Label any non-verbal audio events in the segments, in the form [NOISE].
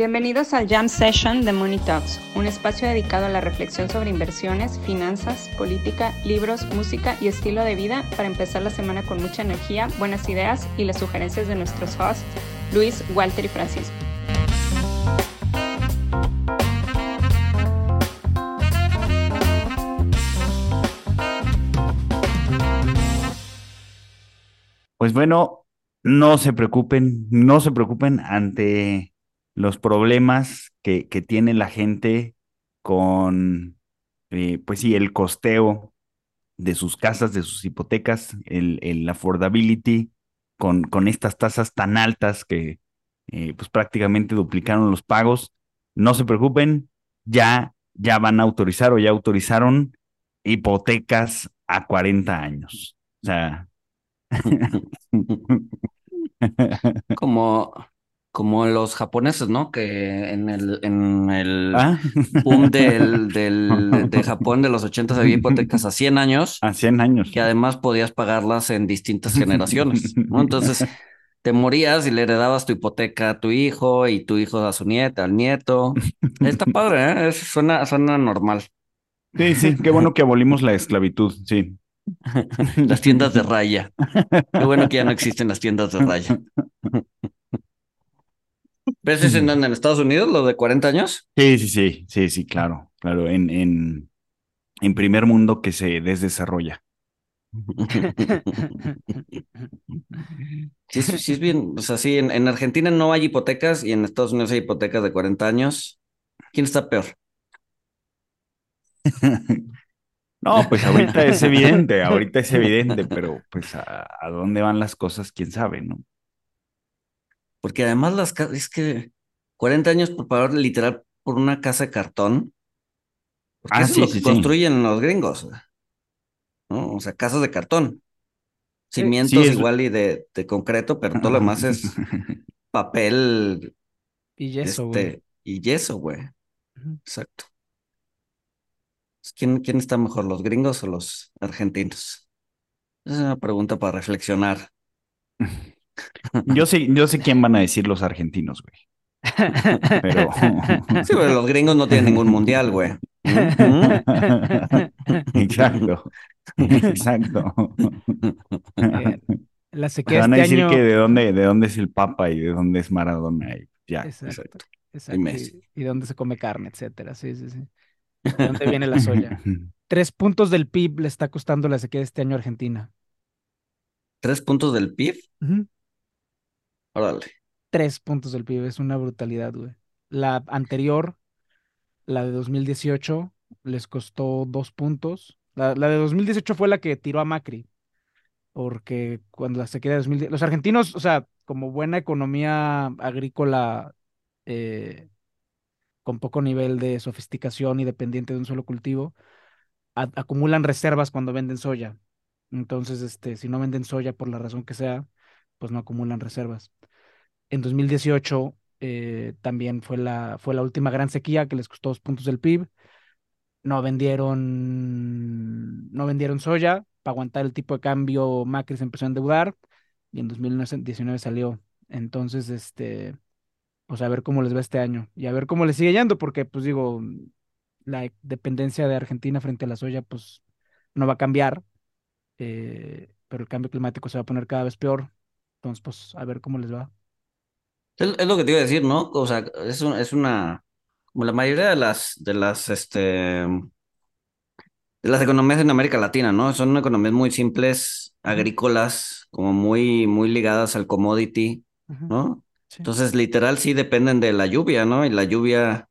Bienvenidos al Jam Session de Money Talks, un espacio dedicado a la reflexión sobre inversiones, finanzas, política, libros, música y estilo de vida para empezar la semana con mucha energía, buenas ideas y las sugerencias de nuestros hosts, Luis, Walter y Francisco. Pues bueno, no se preocupen, no se preocupen ante los problemas que, que tiene la gente con, eh, pues sí, el costeo de sus casas, de sus hipotecas, el, el affordability, con, con estas tasas tan altas que eh, pues prácticamente duplicaron los pagos. No se preocupen, ya, ya van a autorizar o ya autorizaron hipotecas a 40 años. O sea, [LAUGHS] como, como los japoneses, ¿no? Que en el, en el ¿Ah? boom del, [LAUGHS] del, de Japón de los 80 había hipotecas a 100 años, a 100 años. que además podías pagarlas en distintas generaciones, ¿no? [LAUGHS] Entonces te morías y le heredabas tu hipoteca a tu hijo y tu hijo a su nieta, al nieto. Está padre, ¿eh? Es- suena, suena normal. Sí, sí, qué bueno que abolimos la esclavitud, sí. [LAUGHS] Las tiendas de raya. Qué bueno que ya no existen las tiendas de raya. ¿Ves ese en, dónde? en Estados Unidos, lo de 40 años? Sí, sí, sí, sí, sí, claro, claro, en, en, en primer mundo que se desdesarrolla. Sí, sí, sí es bien, o sea, sí, en, en Argentina no hay hipotecas y en Estados Unidos hay hipotecas de 40 años. ¿Quién está peor? [LAUGHS] No, pues ahorita es evidente, ahorita es evidente, pero pues a, a dónde van las cosas, quién sabe, ¿no? Porque además las casas, es que 40 años por pagar literal por una casa de cartón, porque Ah, eso sí, es lo que sí. construyen los gringos, ¿no? O sea, casas de cartón. Cimientos igual y de, de concreto, pero todo lo demás es papel Y eso, güey. este, y yeso, güey. Exacto. ¿Quién, quién está mejor, los gringos o los argentinos? Esa es una pregunta para reflexionar. [LAUGHS] Yo sé, yo sé quién van a decir los argentinos, güey. Pero [LAUGHS] Sí, pero los gringos no tienen ningún mundial, güey. [LAUGHS] Exacto, exacto. Eh, La sequía Van a este decir año. que de dónde, de dónde es el Papa y de dónde es Maradona. y ya. Exacto, Y exacto. Messi. Y, y de dónde se come carne, etcétera. Sí, sí, sí. ¿De dónde viene la soya? [LAUGHS] Tres puntos del PIB le está costando la sequía de este año a Argentina. Tres puntos del PIB. Ujú. Órale. Tres puntos del PIB, es una brutalidad, güey. La anterior, la de 2018, les costó dos puntos. La, la de 2018 fue la que tiró a Macri, porque cuando la sequía de 2010, los argentinos, o sea, como buena economía agrícola eh, con poco nivel de sofisticación y dependiente de un solo cultivo, acumulan reservas cuando venden soya. Entonces, este, si no venden soya por la razón que sea, pues no acumulan reservas. En 2018 eh, también fue la, fue la última gran sequía que les costó dos puntos del PIB. No vendieron, no vendieron soya. Para aguantar el tipo de cambio, Macri se empezó a endeudar y en 2019 salió. Entonces, este, pues a ver cómo les va este año y a ver cómo les sigue yendo, porque, pues digo, la dependencia de Argentina frente a la soya, pues no va a cambiar, eh, pero el cambio climático se va a poner cada vez peor. Entonces, pues a ver cómo les va. Es, es lo que te iba a decir, ¿no? O sea, es, un- es una, como la mayoría de las, de las, este, de las economías en América Latina, ¿no? Son economías muy simples, agrícolas, como muy, muy ligadas al commodity, ¿no? sí. Entonces, literal, sí dependen de la lluvia, ¿no? Y la lluvia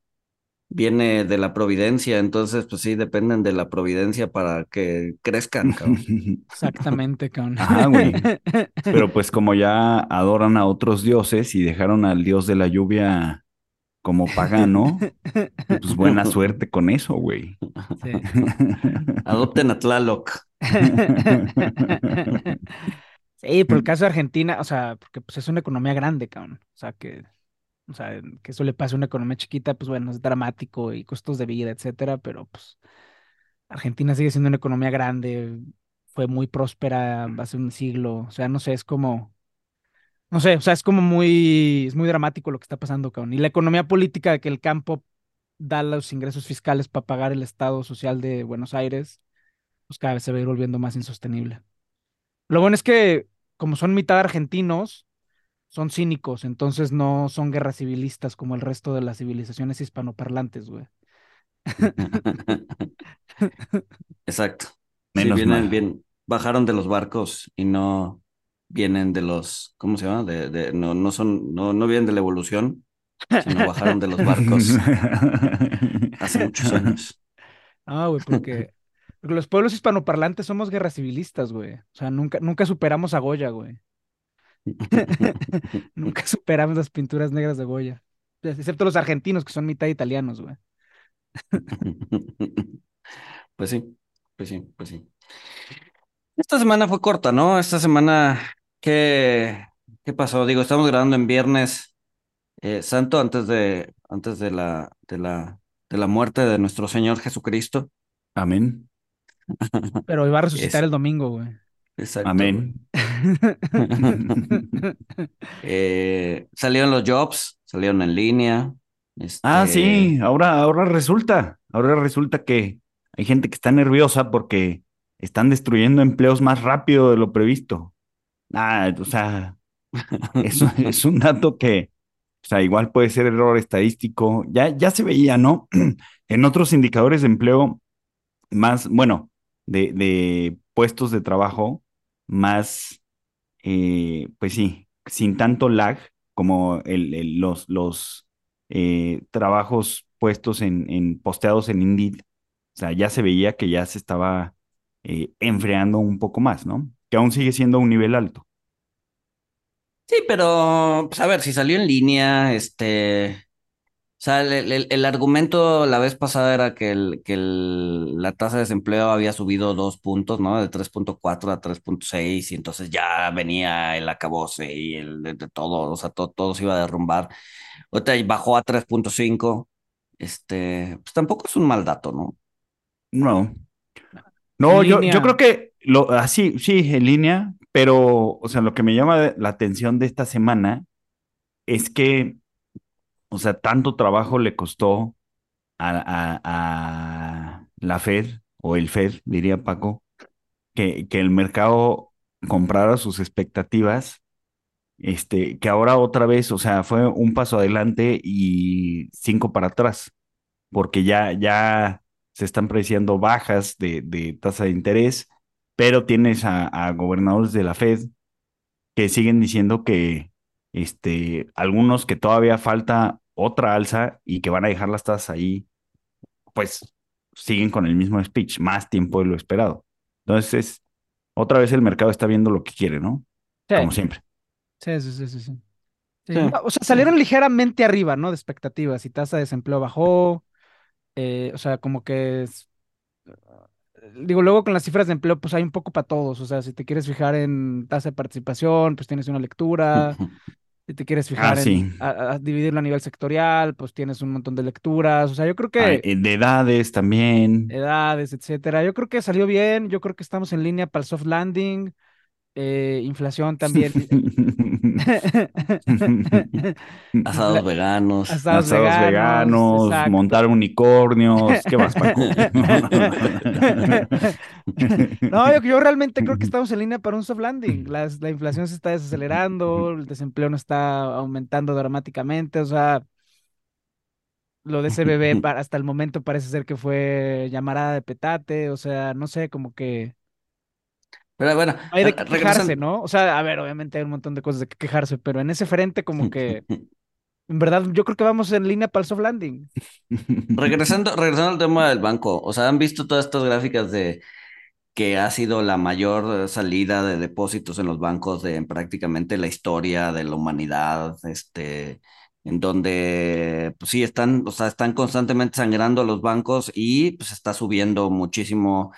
viene de la providencia, entonces, pues sí, dependen de la providencia para que crezcan, cabrón. [LAUGHS] Exactamente, cabrón. Ajá, güey. [LAUGHS] Pero pues como ya adoran a otros dioses y dejaron al dios de la lluvia como pagano, pues buena suerte con eso, güey. Sí. [LAUGHS] Adopten a Tlaloc. Sí, pero el caso de Argentina, o sea, porque pues es una economía grande, cabrón. O sea, que, o sea, que eso le pase a una economía chiquita, pues bueno, es dramático y costos de vida, etcétera, pero pues Argentina sigue siendo una economía grande, fue muy próspera hace un siglo, o sea, no sé, es como, No sé, o sea, es como muy, es muy dramático lo que está pasando, cabrón. Y la economía política de que el campo da los ingresos fiscales para pagar el Estado social de Buenos Aires, pues cada vez se va a ir volviendo más insostenible. Lo bueno es que, como son mitad argentinos, son cínicos, entonces no son guerras civilistas como el resto de las civilizaciones hispanoparlantes, güey. [LAUGHS] Exacto. Sí, Menos vienen, mal. bien, bajaron de los barcos y no vienen de los, ¿cómo se llama? De, de, no, no son, no, no vienen de la evolución, sino bajaron de los barcos [LAUGHS] hace muchos años. [LAUGHS] Ah, güey, porque, porque los pueblos hispanoparlantes somos guerras civilistas, güey. O sea, nunca, nunca superamos a Goya, güey. [LAUGHS] Nunca superamos las pinturas negras de Goya. Excepto los argentinos, que son mitad italianos, güey. [LAUGHS] Pues sí, pues sí, pues sí. Esta semana fue corta, ¿no? Esta semana, ¿qué, qué pasó? Digo, estamos grabando en Viernes eh, Santo antes de, antes de la, de la, de la muerte de nuestro Señor Jesucristo. Amén. [LAUGHS] Pero iba a resucitar Es- el domingo, güey. Exacto. Amén. [LAUGHS] [LAUGHS] Eh, salieron los jobs, salieron en línea. Ah, este, sí, ahora, ahora resulta, ahora resulta que hay gente que está nerviosa porque están destruyendo empleos más rápido de lo previsto. Ah, o sea, eso [LAUGHS] es un dato que, o sea, igual puede ser error estadístico. Ya, ya se veía, ¿no? [CLEARS THROAT] En otros indicadores de empleo más, bueno, de, de puestos de trabajo más, eh, pues sí, sin tanto lag como los, eh, trabajos puestos en, en posteados en Indeed. O sea, ya se veía que ya se estaba eh, enfriando un poco más, ¿no? Que aún sigue siendo un nivel alto. Sí, pero, pues a ver, si salió en línea, este, o sea, el, el- el argumento la vez pasada era que, el, que el- la tasa de desempleo había subido dos puntos, ¿no? De 3.4 a 3.6 y entonces ya venía el acabose y el de, de todo, o sea, to- todo se iba a derrumbar. Ahorita bajó a 3.5, este, pues tampoco es un mal dato, ¿no? No. No, yo, yo creo que lo así, sí, en línea, pero, o sea, lo que me llama la atención de esta semana es que, o sea, tanto trabajo le costó a, a- a la Fed, o el Fed, diría Paco, que, que el mercado comprara sus expectativas, este, que ahora otra vez, o sea, fue un paso adelante y cinco para atrás, porque ya, ya se están preciando bajas de, de tasa de interés, pero tienes a, a gobernadores de la Fed que siguen diciendo que este, algunos que todavía falta otra alza y que van a dejar las tasas ahí, pues siguen con el mismo speech, más tiempo de lo esperado. Entonces, otra vez el mercado está viendo lo que quiere, ¿no? Sí, Como siempre. sí, sí, sí, sí, sí. O sea, salieron ligeramente arriba, ¿no? De expectativas y tasa de desempleo bajó. eh, o sea, como que es- Digo, luego con las cifras de empleo, pues hay un poco para todos. O sea, si te quieres fijar en tasa de participación, pues tienes una lectura. [LAUGHS] Si te quieres fijar Ah, en sí. a- a dividirlo a nivel sectorial, pues tienes un montón de lecturas. O sea, yo creo que eh, de edades también. edades, etcétera. Yo creo que salió bien. Yo creo que estamos en línea para el soft landing. Eh, inflación también. [LAUGHS] Asados veganos. Asados Asados veganos, montar unicornios. ¿Qué más, Paco? [LAUGHS] No, yo, yo realmente creo que estamos en línea para un soft landing. Las- la inflación se está desacelerando, el desempleo no está aumentando dramáticamente. O sea, lo de ese bebé [LAUGHS] hasta el momento parece ser que fue llamarada de petate. O sea, no sé, como que Pero bueno, no hay de regresan- quejarse, ¿no? O sea, a ver, obviamente hay un montón de cosas de qué quejarse, pero en ese frente como que, [LAUGHS] en verdad, yo creo que vamos en línea para el soft landing. [LAUGHS] Regresando, regresando al tema del banco, o sea, ¿han visto todas estas gráficas de que ha sido la mayor salida de depósitos en los bancos de en prácticamente la historia de la humanidad, este, en donde, pues sí, están, o sea, están constantemente sangrando los bancos y pues está subiendo muchísimo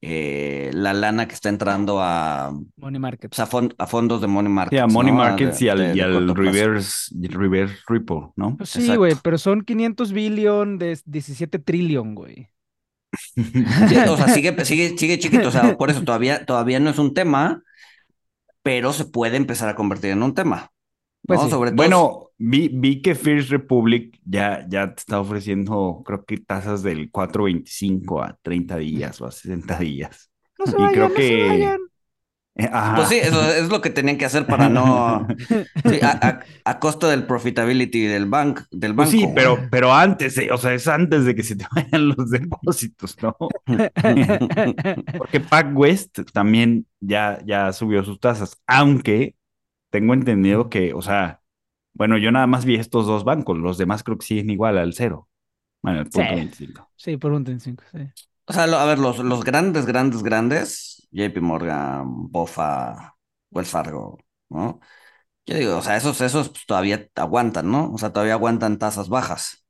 eh, la lana que está entrando a, Money market. pues, a, fon- a fondos de money Sí, markets, a money markets de- y al, de- y de al reverse, reverse repo, ¿no? Pues sí, güey, pero son 500 billion de 17 trillion, güey. [LAUGHS] Sí, o sea, sigue, sigue, sigue chiquito, o sea, por eso todavía, todavía no es un tema, pero se puede empezar a convertir en un tema. Pues ¿no? sí. Sobre todo. Bueno, vi, vi que First Republic ya, ya te está ofreciendo, creo que tasas del 4.25 a 30 días o a 60 días. No se y vayan, creo no que... se vayan. Eh, ajá. Pues sí, eso es lo que tenían que hacer para no. [LAUGHS] Sí, a, a- a costa del profitability del, bank, del Pues banco. sí, pero, pero antes, de- o sea, es antes de que se te vayan los [LAUGHS] depósitos, ¿no? [LAUGHS] Porque PacWest también ya, ya subió sus tasas, aunque tengo entendido que, o sea, bueno, yo nada más vi estos dos bancos, los demás creo que siguen igual al cero. Bueno, el punto Sí. 25. Sí, por un 35, sí. O sea, lo- a ver, los, los grandes, grandes, grandes, JP Morgan, Bofa, Wells Fargo, ¿no? Yo digo, o sea, esos, esos pues, todavía aguantan, ¿no? O sea, todavía aguantan tasas bajas.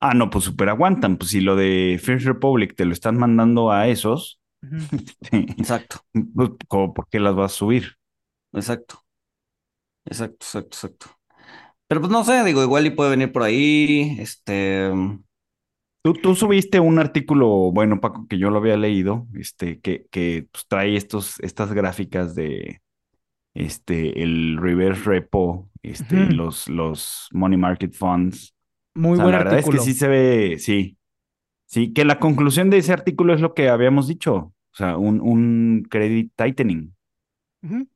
Ah, no, pues super aguantan. Pues si lo de First Republic te lo están mandando a esos, Ujú. [LAUGHS] Exacto, pues, ¿cómo- ¿por qué las vas a subir? exacto. Exacto, exacto, exacto. Pero pues no sé, digo, igual y puede venir por ahí, este... Tú, tú subiste un artículo, bueno, Paco, que yo lo había leído, este, que, que pues, trae estos, estas gráficas de este, el reverse repo, este, los, los money market funds. Muy O sea, buen la verdad artículo. es que sí se ve, sí. Sí, que la conclusión de ese artículo es lo que habíamos dicho. O sea, un, un credit tightening. Ujú.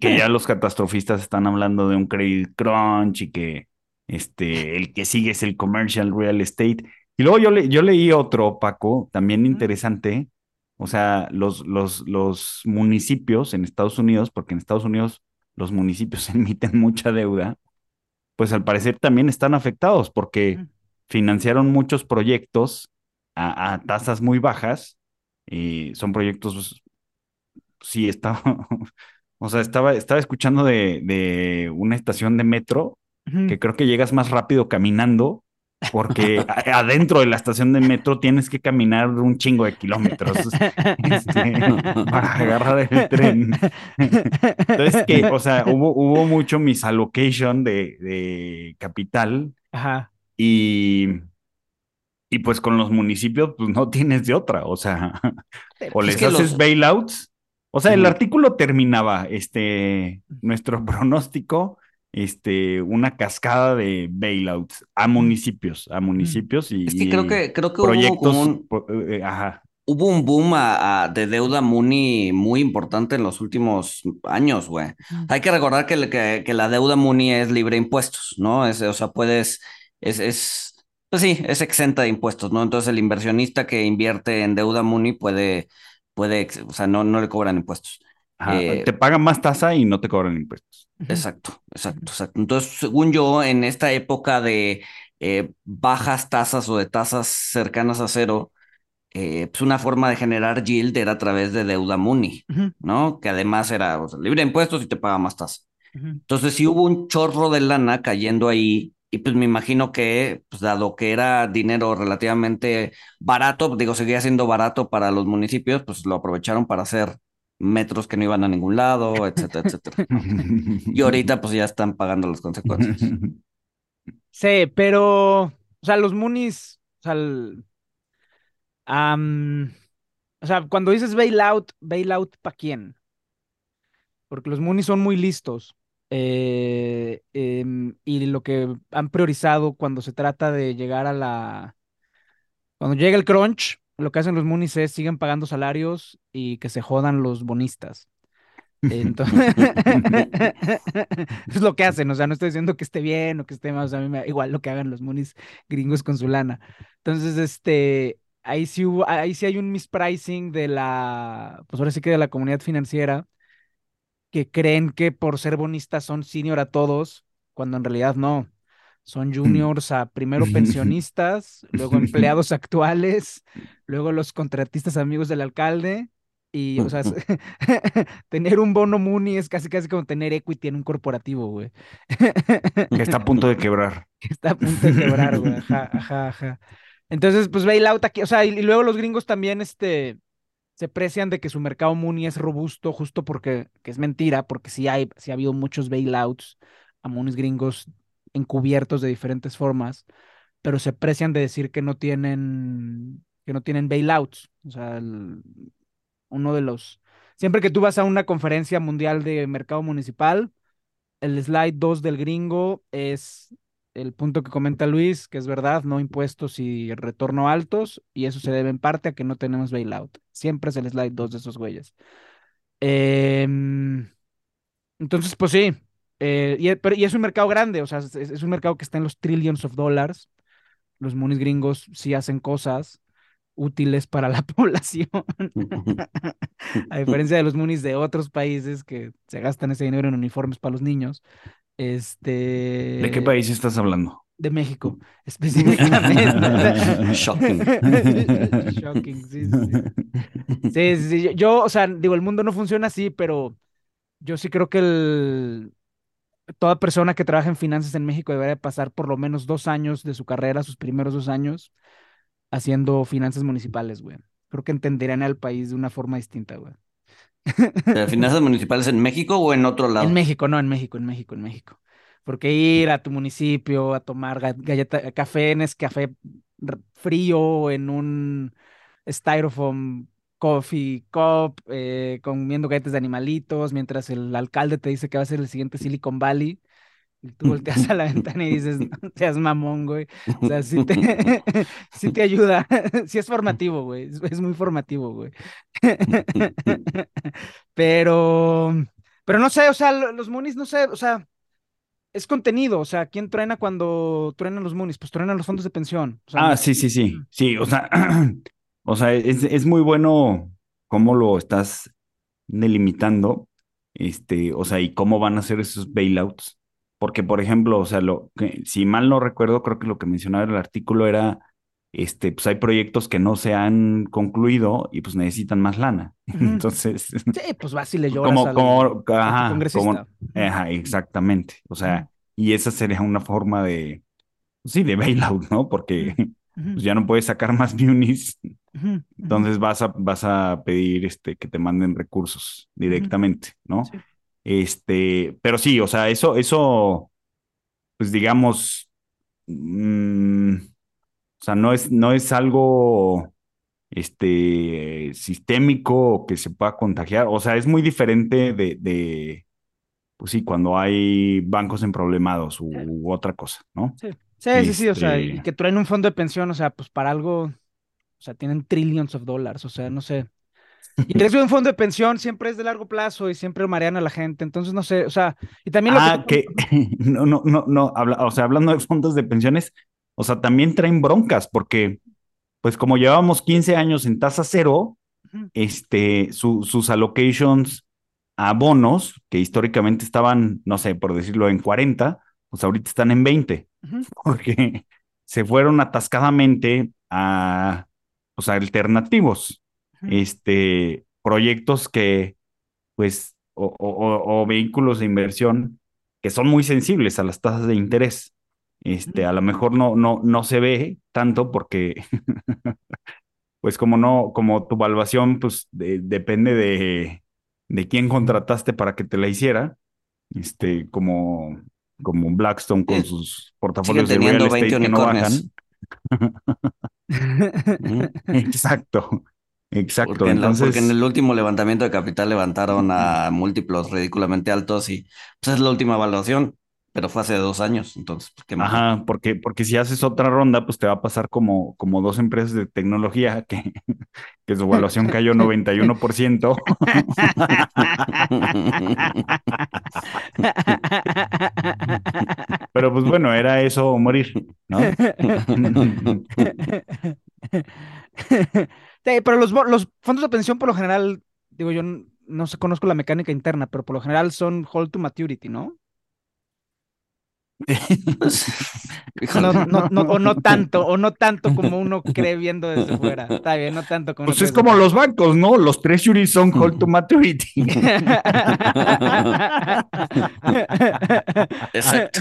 Que ya [LAUGHS] los catastrofistas están hablando de un credit crunch y que este, el que sigue es el commercial real estate. Y luego yo, le, yo leí otro, Paco, también interesante. O sea, los, los, los municipios en Estados Unidos, porque en Estados Unidos los municipios [LAUGHS] emiten mucha deuda, pues al parecer también están afectados porque financiaron muchos proyectos a, a tasas muy bajas. Y son proyectos, pues, sí, estaba, [LAUGHS] o sea, estaba, estaba escuchando de, de una estación de metro que creo que llegas más rápido caminando porque [LAUGHS] adentro de la estación de metro tienes que caminar un chingo de kilómetros [LAUGHS] este, para agarrar el tren. Entonces, que, o sea, hubo, hubo mucho misallocation de, de capital Ajá. y, y pues con los municipios, pues no tienes de otra, o sea, o Es les que haces los- bailouts. O sea, el artículo terminaba, este, nuestro [LAUGHS] pronóstico, este, una cascada de bailouts a municipios, a municipios y, Es que creo que, creo que hubo proyectos, como un, eh, ajá, hubo un boom a- a- de deuda Muni muy importante en los últimos años, güey. Hay que recordar que, que la deuda Muni es libre de impuestos, ¿no? Es, o sea, puedes, es, es, pues sí, es exenta de impuestos, ¿no? Entonces el inversionista que invierte en deuda Muni puede, puede, o sea, no, no le cobran impuestos. ajá, Eh, te pagan más tasa y no te cobran impuestos. Exacto, exacto, exacto. Entonces, según yo, en esta época de eh, bajas tasas o de tasas cercanas a cero, eh, pues una forma de generar yield era a través de deuda Muni. ¿no? Que además era o sea, libre de impuestos y te paga más tasa. Entonces, sí hubo un chorro de lana cayendo ahí, y pues me imagino que, pues dado que era dinero relativamente barato, digo, seguía siendo barato para los municipios, pues lo aprovecharon para hacer metros que no iban a ningún lado, etcétera, etcétera. Y ahorita pues ya están pagando las consecuencias. [LAUGHS] Sí, pero, o sea, los Moonies, o sea, o sea, cuando dices bailout, bailout ¿para quién? Porque los Moonies son muy listos. Eh, em, y lo que han priorizado cuando se trata de llegar a la... Cuando llega el crunch, lo que hacen los Moonies es siguen pagando salarios y que se jodan los bonistas. Entonces, [LAUGHS] es lo que [LAUGHS] hacen, o sea, no estoy diciendo que esté bien o que esté mal, o sea, a mí me da igual lo que hagan los moonies gringos con su lana. Entonces, este, ahí sí hubo, ahí sí hay un mispricing de la, pues ahora sí que de la comunidad financiera, que creen que por ser bonistas son senior a todos, cuando en realidad no. Son juniors a primero [LAUGHS] pensionistas, luego [LAUGHS] empleados actuales, luego los contratistas amigos del alcalde. Y, o sea, [LAUGHS] tener un bono Mooney es casi casi como tener equity en un corporativo, güey. que está a punto de quebrar. Que está a punto de quebrar, güey. Ajá, ajá, ajá. Entonces, pues bailout aquí, o sea, y, y luego los gringos también, este, se precian de que su mercado Mooney es robusto, justo porque, que es mentira, porque sí hay, sí ha habido muchos bailouts a Moonies gringos encubiertos de diferentes formas, pero se precian de decir que no tienen, que no tienen bailouts. O sea, uno de los, siempre que tú vas a una conferencia mundial de mercado municipal, el slide 2 del gringo es el punto que comenta Luis, que es verdad, no impuestos y retorno altos, y eso se debe en parte a que no tenemos bailout. Siempre es el slide 2 de esos güeyes. Em, entonces, pues sí, eh, y, pero, y, es un mercado grande, o sea, es, un mercado que está en los trillions of dollars. Los monis gringos sí hacen cosas útiles para la [LAUGHS] población. A diferencia de los monis de otros países que se gastan ese dinero en uniformes para los niños. Este... ¿De qué país estás hablando? De México, [LAUGHS] específicamente. [LAUGHS] Shocking. [LAUGHS] Shocking, sí, sí. Sí, sí. Yo, o sea, digo, el mundo no funciona así, pero yo sí creo que el, toda persona que trabaja en finanzas en México debería pasar por lo menos dos años de su carrera, sus primeros dos años, haciendo finanzas municipales, güey. Creo que entenderían al país de una forma distinta, güey. [LAUGHS] ¿Finanzas municipales en México o en otro lado? En México, no, en México, en México, en México. Porque ir a tu municipio a tomar galleta, café en café frío en un styrofoam coffee cup, eh, comiendo galletas de animalitos, mientras el alcalde te dice que va a ser el siguiente Silicon Valley. Y tú volteas a la ventana y dices, no seas mamón, güey. O sea, sí te, [LAUGHS] sí te ayuda. [LAUGHS] Sí es formativo, güey. Es, es muy formativo, güey. [LAUGHS] Pero, pero no sé, o sea, los Moonies, no sé, o sea, es contenido. O sea, ¿quién truena cuando truenan los Moonies? Pues truenan los fondos de pensión. O sea, ah, sí, sí, sí. Sí, o sea, [CLEARS THROAT] o sea, es, es muy bueno cómo lo estás delimitando. Este, o sea, y cómo van a ser esos bailouts porque, por ejemplo, o sea, lo que, si mal no recuerdo, creo que lo que mencionaba en el artículo era, este, pues hay proyectos que no se han concluido y pues necesitan más lana. [LAUGHS] Entonces. Sí, pues vas y le lloras como, al, como, al ajá, congresista. como- ajá, exactamente. O sea, y esa sería una forma de, sí, de bailout, ¿no? Porque pues ya no puedes sacar más munis, entonces vas a, vas a pedir este, que te manden recursos directamente, ¿no? Sí. Este, pero sí, o sea, eso, eso, pues digamos, mm, o sea, no es, no es algo, este, sistémico que se pueda contagiar, o sea, es muy diferente de, de, pues sí, cuando hay bancos emproblemados u, u otra cosa, ¿no? Sí, sí, sí, sí, o sea, y Este- que traen un fondo de pensión, o sea, pues para algo, o sea, tienen trillions of dollars, o sea, no sé. Y el riesgo de un fondo de pensión siempre es de largo plazo y siempre marean a la gente, entonces no sé, o sea, y también lo Ah, que [LAUGHS] no, no, no, no, habla- o sea, hablando de fondos de pensiones, o sea, también traen broncas, porque, pues como llevábamos 15 años en tasa cero, este, su- sus allocations a bonos, que históricamente estaban, no sé, por decirlo, en 40, pues ahorita están en 20, Ujú. [LAUGHS] porque se fueron atascadamente a, pues, a alternativos. Este, proyectos que, pues, o, o- o- vehículos de inversión que son muy sensibles a las tasas de interés. Este, a lo mejor no, no, no se ve tanto porque, [LAUGHS] pues como no, como tu evaluación, pues de- depende de, de quién contrataste para que te la hiciera, este, como, como Blackstone con Sí, sus portafolios de teniendo real estate 20 que no bajan. [LAUGHS] [LAUGHS] Exacto, exacto. Porque en, la- Entonces, porque en el último levantamiento de capital levantaron a múltiplos ridículamente altos y pues es la última evaluación, pero fue hace dos años, entonces, pues, qué mejor. Ajá, porque, porque si haces otra ronda, pues te va a pasar como, como dos empresas de tecnología que, [LAUGHS] que su evaluación cayó 91%. [LAUGHS] Pero pues bueno, era eso morir, ¿no? [LAUGHS] Pero los, los fondos de pensión por lo general, digo, yo n- no sé, conozco la mecánica interna, pero por lo general son hold to maturity, ¿no? [LAUGHS] Híjole. No, no, no, o no tanto, o no tanto como uno [LAUGHS] cree viendo desde fuera. Está bien, no tanto como uno Pues es como los bancos, ¿no? Los treasuries son hold to maturity. [LAUGHS] Exacto.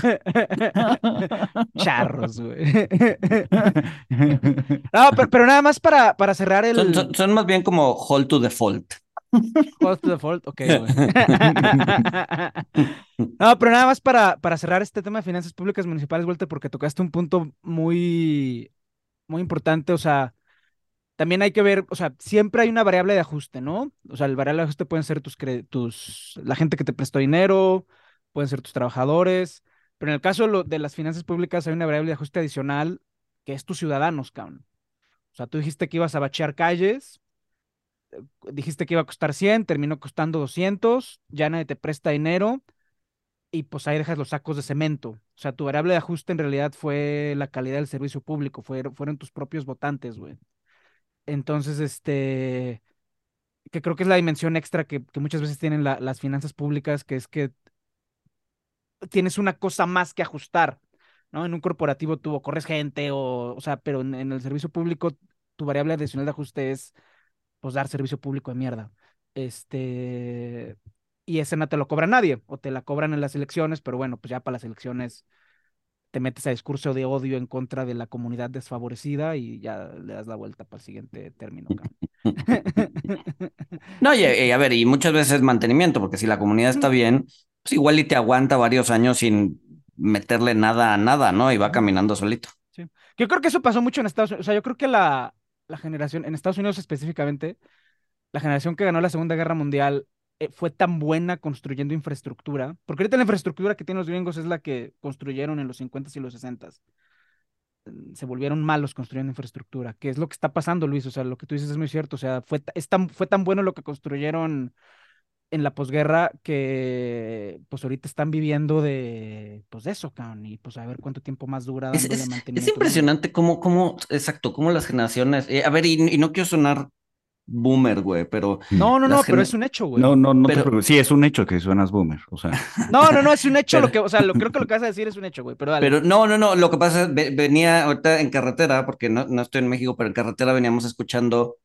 Charros, güey. No, pero, pero nada más para, para cerrar el Son, son- son más bien como hold to default. Hold to default, ok, [LAUGHS] güey. No, pero nada más para, para cerrar este tema de finanzas públicas municipales, Walter, porque tocaste un punto muy, muy importante. O sea, también hay que ver, o sea, siempre hay una variable de ajuste, ¿no? O sea, el variable de ajuste pueden ser tus, tus, la gente que te prestó dinero, pueden ser tus trabajadores, pero en el caso de, lo- de las finanzas públicas hay una variable de ajuste adicional que es tus ciudadanos, cabrón. O sea, tú dijiste que ibas a bachear calles, dijiste que iba a costar 100, terminó costando 200, ya nadie te presta dinero y pues ahí dejas los sacos de cemento. O sea, tu variable de ajuste en realidad fue la calidad del servicio público, fueron, tus propios votantes, güey. Entonces, este, que creo que es la dimensión extra que, que muchas veces tienen la- las finanzas públicas, que es que tienes una cosa más que ajustar, ¿no? En un corporativo tú corres gente o, o sea, pero en, en el servicio público tu variable adicional de ajuste es, pues, dar servicio público de mierda. Este, y ese no te lo cobra nadie, o te la cobran en las elecciones, pero bueno, pues ya para las elecciones te metes a discurso de odio en contra de la comunidad desfavorecida y ya le das la vuelta para el siguiente término. [LAUGHS] No, y, y a ver, y muchas veces mantenimiento, porque si la comunidad está bien, pues igual y te aguanta varios años sin meterle nada a nada, ¿no? Y va caminando solito. Yo creo que eso pasó mucho en Estados Unidos. O sea, yo creo que la, la generación, en Estados Unidos específicamente, la generación que ganó la Segunda Guerra Mundial eh, fue tan buena construyendo infraestructura. Porque ahorita la infraestructura que tienen los gringos es la que construyeron en los 50s y los 60s. Mm, Se volvieron malos construyendo infraestructura, que es lo que está pasando, Luis. O sea, lo que tú dices es muy cierto. O sea, fue, es tan, fue tan bueno lo que construyeron en la posguerra que pues ahorita están viviendo de pues de eso, cabrón, y pues a ver cuánto tiempo más dura Es, es- mantenimiento. es impresionante cómo, cómo, exacto, cómo las generaciones. eh, a ver, y, y no quiero sonar boomer, güey, pero No, no, no, Las pero es un hecho, güey. No, no, no te Pero- preocupes. Sí, es un hecho que suenas boomer. O sea, [LAUGHS] No, no, no, es un [LAUGHS] hecho Pero- lo que, o sea, lo, creo que lo que vas a decir [LAUGHS] es un hecho, güey, pero dale. Pero no, no, no, lo que pasa es, ve- venía ahorita en carretera, porque no, no estoy en México, pero en carretera veníamos escuchando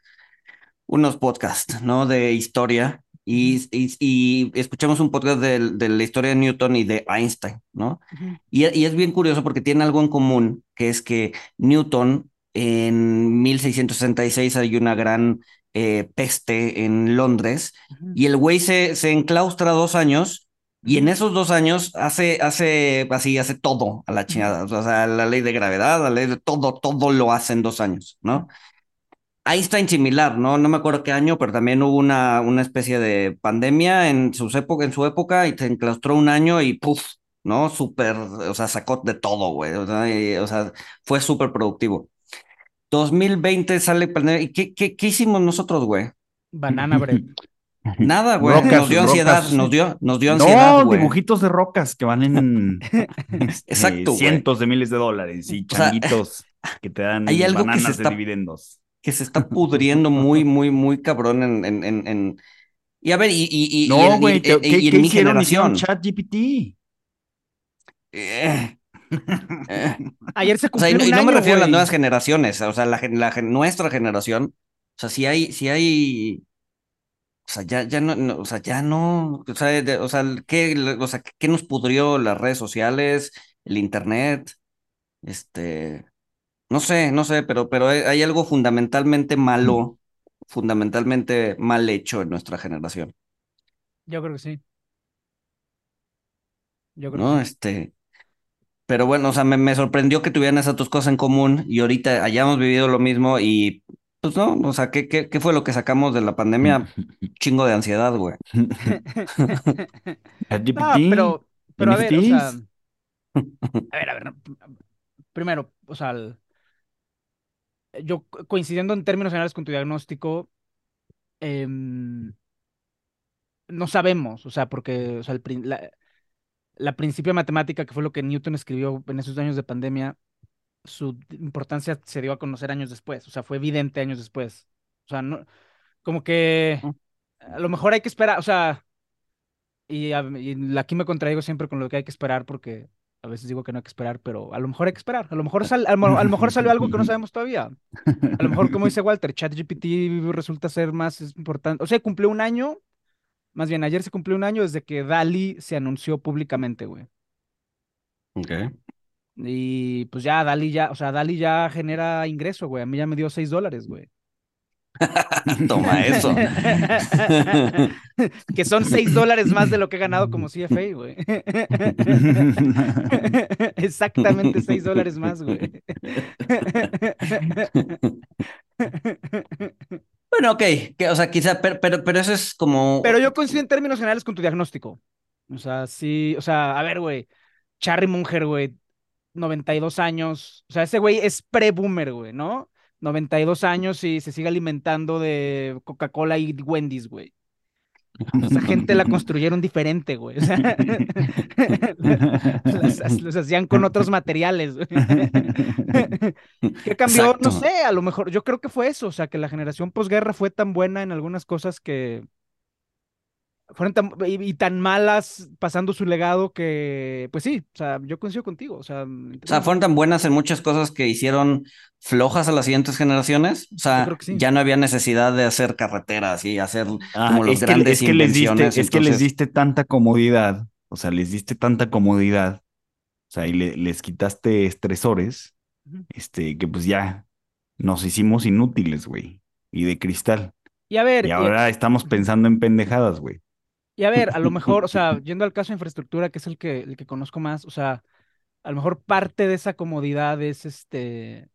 unos podcasts, ¿no? De historia y, y, y escuchamos un podcast de, la historia de Newton y de Einstein, ¿no? Y, y es bien curioso porque tiene algo en común, que es que Newton en 1666 hay una gran eh, peste en Londres y el güey se, se enclaustra dos años y en esos dos años hace, hace, así, hace todo a la chingada. O sea, la ley de gravedad, la ley de todo, todo lo hace en dos años, ¿no? Einstein similar, ¿no? No me acuerdo qué año, pero también hubo una, una especie de pandemia en, sus época, en su época y se enclaustró un año y ¡puf! ¿No? Súper, o sea, sacó de todo, güey. O sea, y- o sea, fue súper productivo. 2020 sale pandemia. ¿Y qué, qué, qué hicimos nosotros, güey? Banana bread. [LAUGHS] Nada, güey. Rocas, nos dio ansiedad, nos dio, nos dio ansiedad, no, güey. dibujitos de rocas que valen este, [LAUGHS] Exacto, güey. cientos de miles de dólares y O sea, changuitos que te dan hay algo que bananas se está- de dividendos. Que se está [LAUGHS] pudriendo muy, muy, muy cabrón en, en, en, en- Y a ver, y, y, y, y No, güey, y- ¿qué, y qué- en mi hicieron? Generación. ChatGPT. Eh, eh. Ayer se O sea, y cumplió no, y no me año, refiero a las nuevas generaciones, o sea, la, la nuestra generación, o sea, si hay, si hay, o sea, ya, ya no, no, o sea, ya no, o sea, de- o sea, ¿qué, o sea, qué nos pudrió las redes sociales, el internet? Este, no sé, no sé, pero, pero hay, hay algo fundamentalmente malo, fundamentalmente mal hecho en nuestra generación, Yo creo que sí. Yo creo ¿no? que sí. Este, pero bueno, o sea, me, me sorprendió que tuvieran esas dos cosas en común y ahorita hayamos vivido lo mismo y, pues no, o sea, ¿qué, qué, qué fue lo que sacamos de la pandemia? [LAUGHS] Chingo de ansiedad, güey. [LAUGHS] No, pero, pero a ver, o sea, a ver, a ver, primero, o sea, el- yo co- coincidiendo en términos generales con tu diagnóstico, em, no sabemos, o sea, porque, o sea, el la, la principio matemática, que fue lo que Newton escribió en esos años de pandemia, su importancia se dio a conocer años después, o sea, fue evidente años después. O sea, no, como que a lo mejor hay que esperar, o sea, y, a- y aquí me contradigo siempre con lo que hay que esperar porque a veces digo que no hay que esperar, pero a lo mejor hay que esperar, a lo mejor, sal- a lo, a lo mejor salió algo que no [LAUGHS] sabemos todavía. A lo mejor, como dice Walter, ChatGPT resulta ser más importante, o sea, cumplió un año, más bien ayer se cumplió un año desde que DALI se anunció públicamente, güey. Ok. Y pues ya, Dali ya, o sea, Dali ya genera ingreso, güey. A mí ya me dio 6 dólares, güey. [LAUGHS] Toma eso. [LAUGHS] que son 6 dólares más de lo que he ganado como CFA, güey. [LAUGHS] Exactamente 6 dólares más, güey. Bueno, ok, que, o sea, quizá, pero, pero, pero eso es como... Pero yo coincido en términos generales con tu diagnóstico. O sea, sí, o sea, a ver, güey, Charlie Munger, güey, 92 años, o sea, ese güey es pre-boomer, güey, ¿no? 92 años y se sigue alimentando de Coca-Cola y Wendy's, güey. Esa gente la [LAUGHS] construyeron diferente, güey. O sea, [LAUGHS] las, los hacían con otros materiales. güey. [LAUGHS] ¿Qué cambió? Exacto. No sé, a lo mejor yo creo que fue eso, o sea, que la generación posguerra fue tan buena en algunas cosas que fueron tan y, y tan malas pasando su legado que, pues sí, o sea, yo coincido contigo, o sea, O sea, fueron tan buenas en muchas cosas que hicieron flojas a las siguientes generaciones. O sea, sí. ya no había necesidad de hacer carreteras y hacer Ah, como los es que, grandes es que les diste, invenciones. es que les diste tanta comodidad, o sea, les diste tanta comodidad, o sea, y le- les quitaste estresores, este, que pues ya nos hicimos inútiles, güey, y de cristal. Y a ver, Y y- ahora estamos pensando en pendejadas, güey. Y a ver, a lo [LAUGHS] mejor, o sea, yendo al caso de infraestructura, que es el que, el que conozco más, o sea, a lo mejor parte de esa comodidad es este,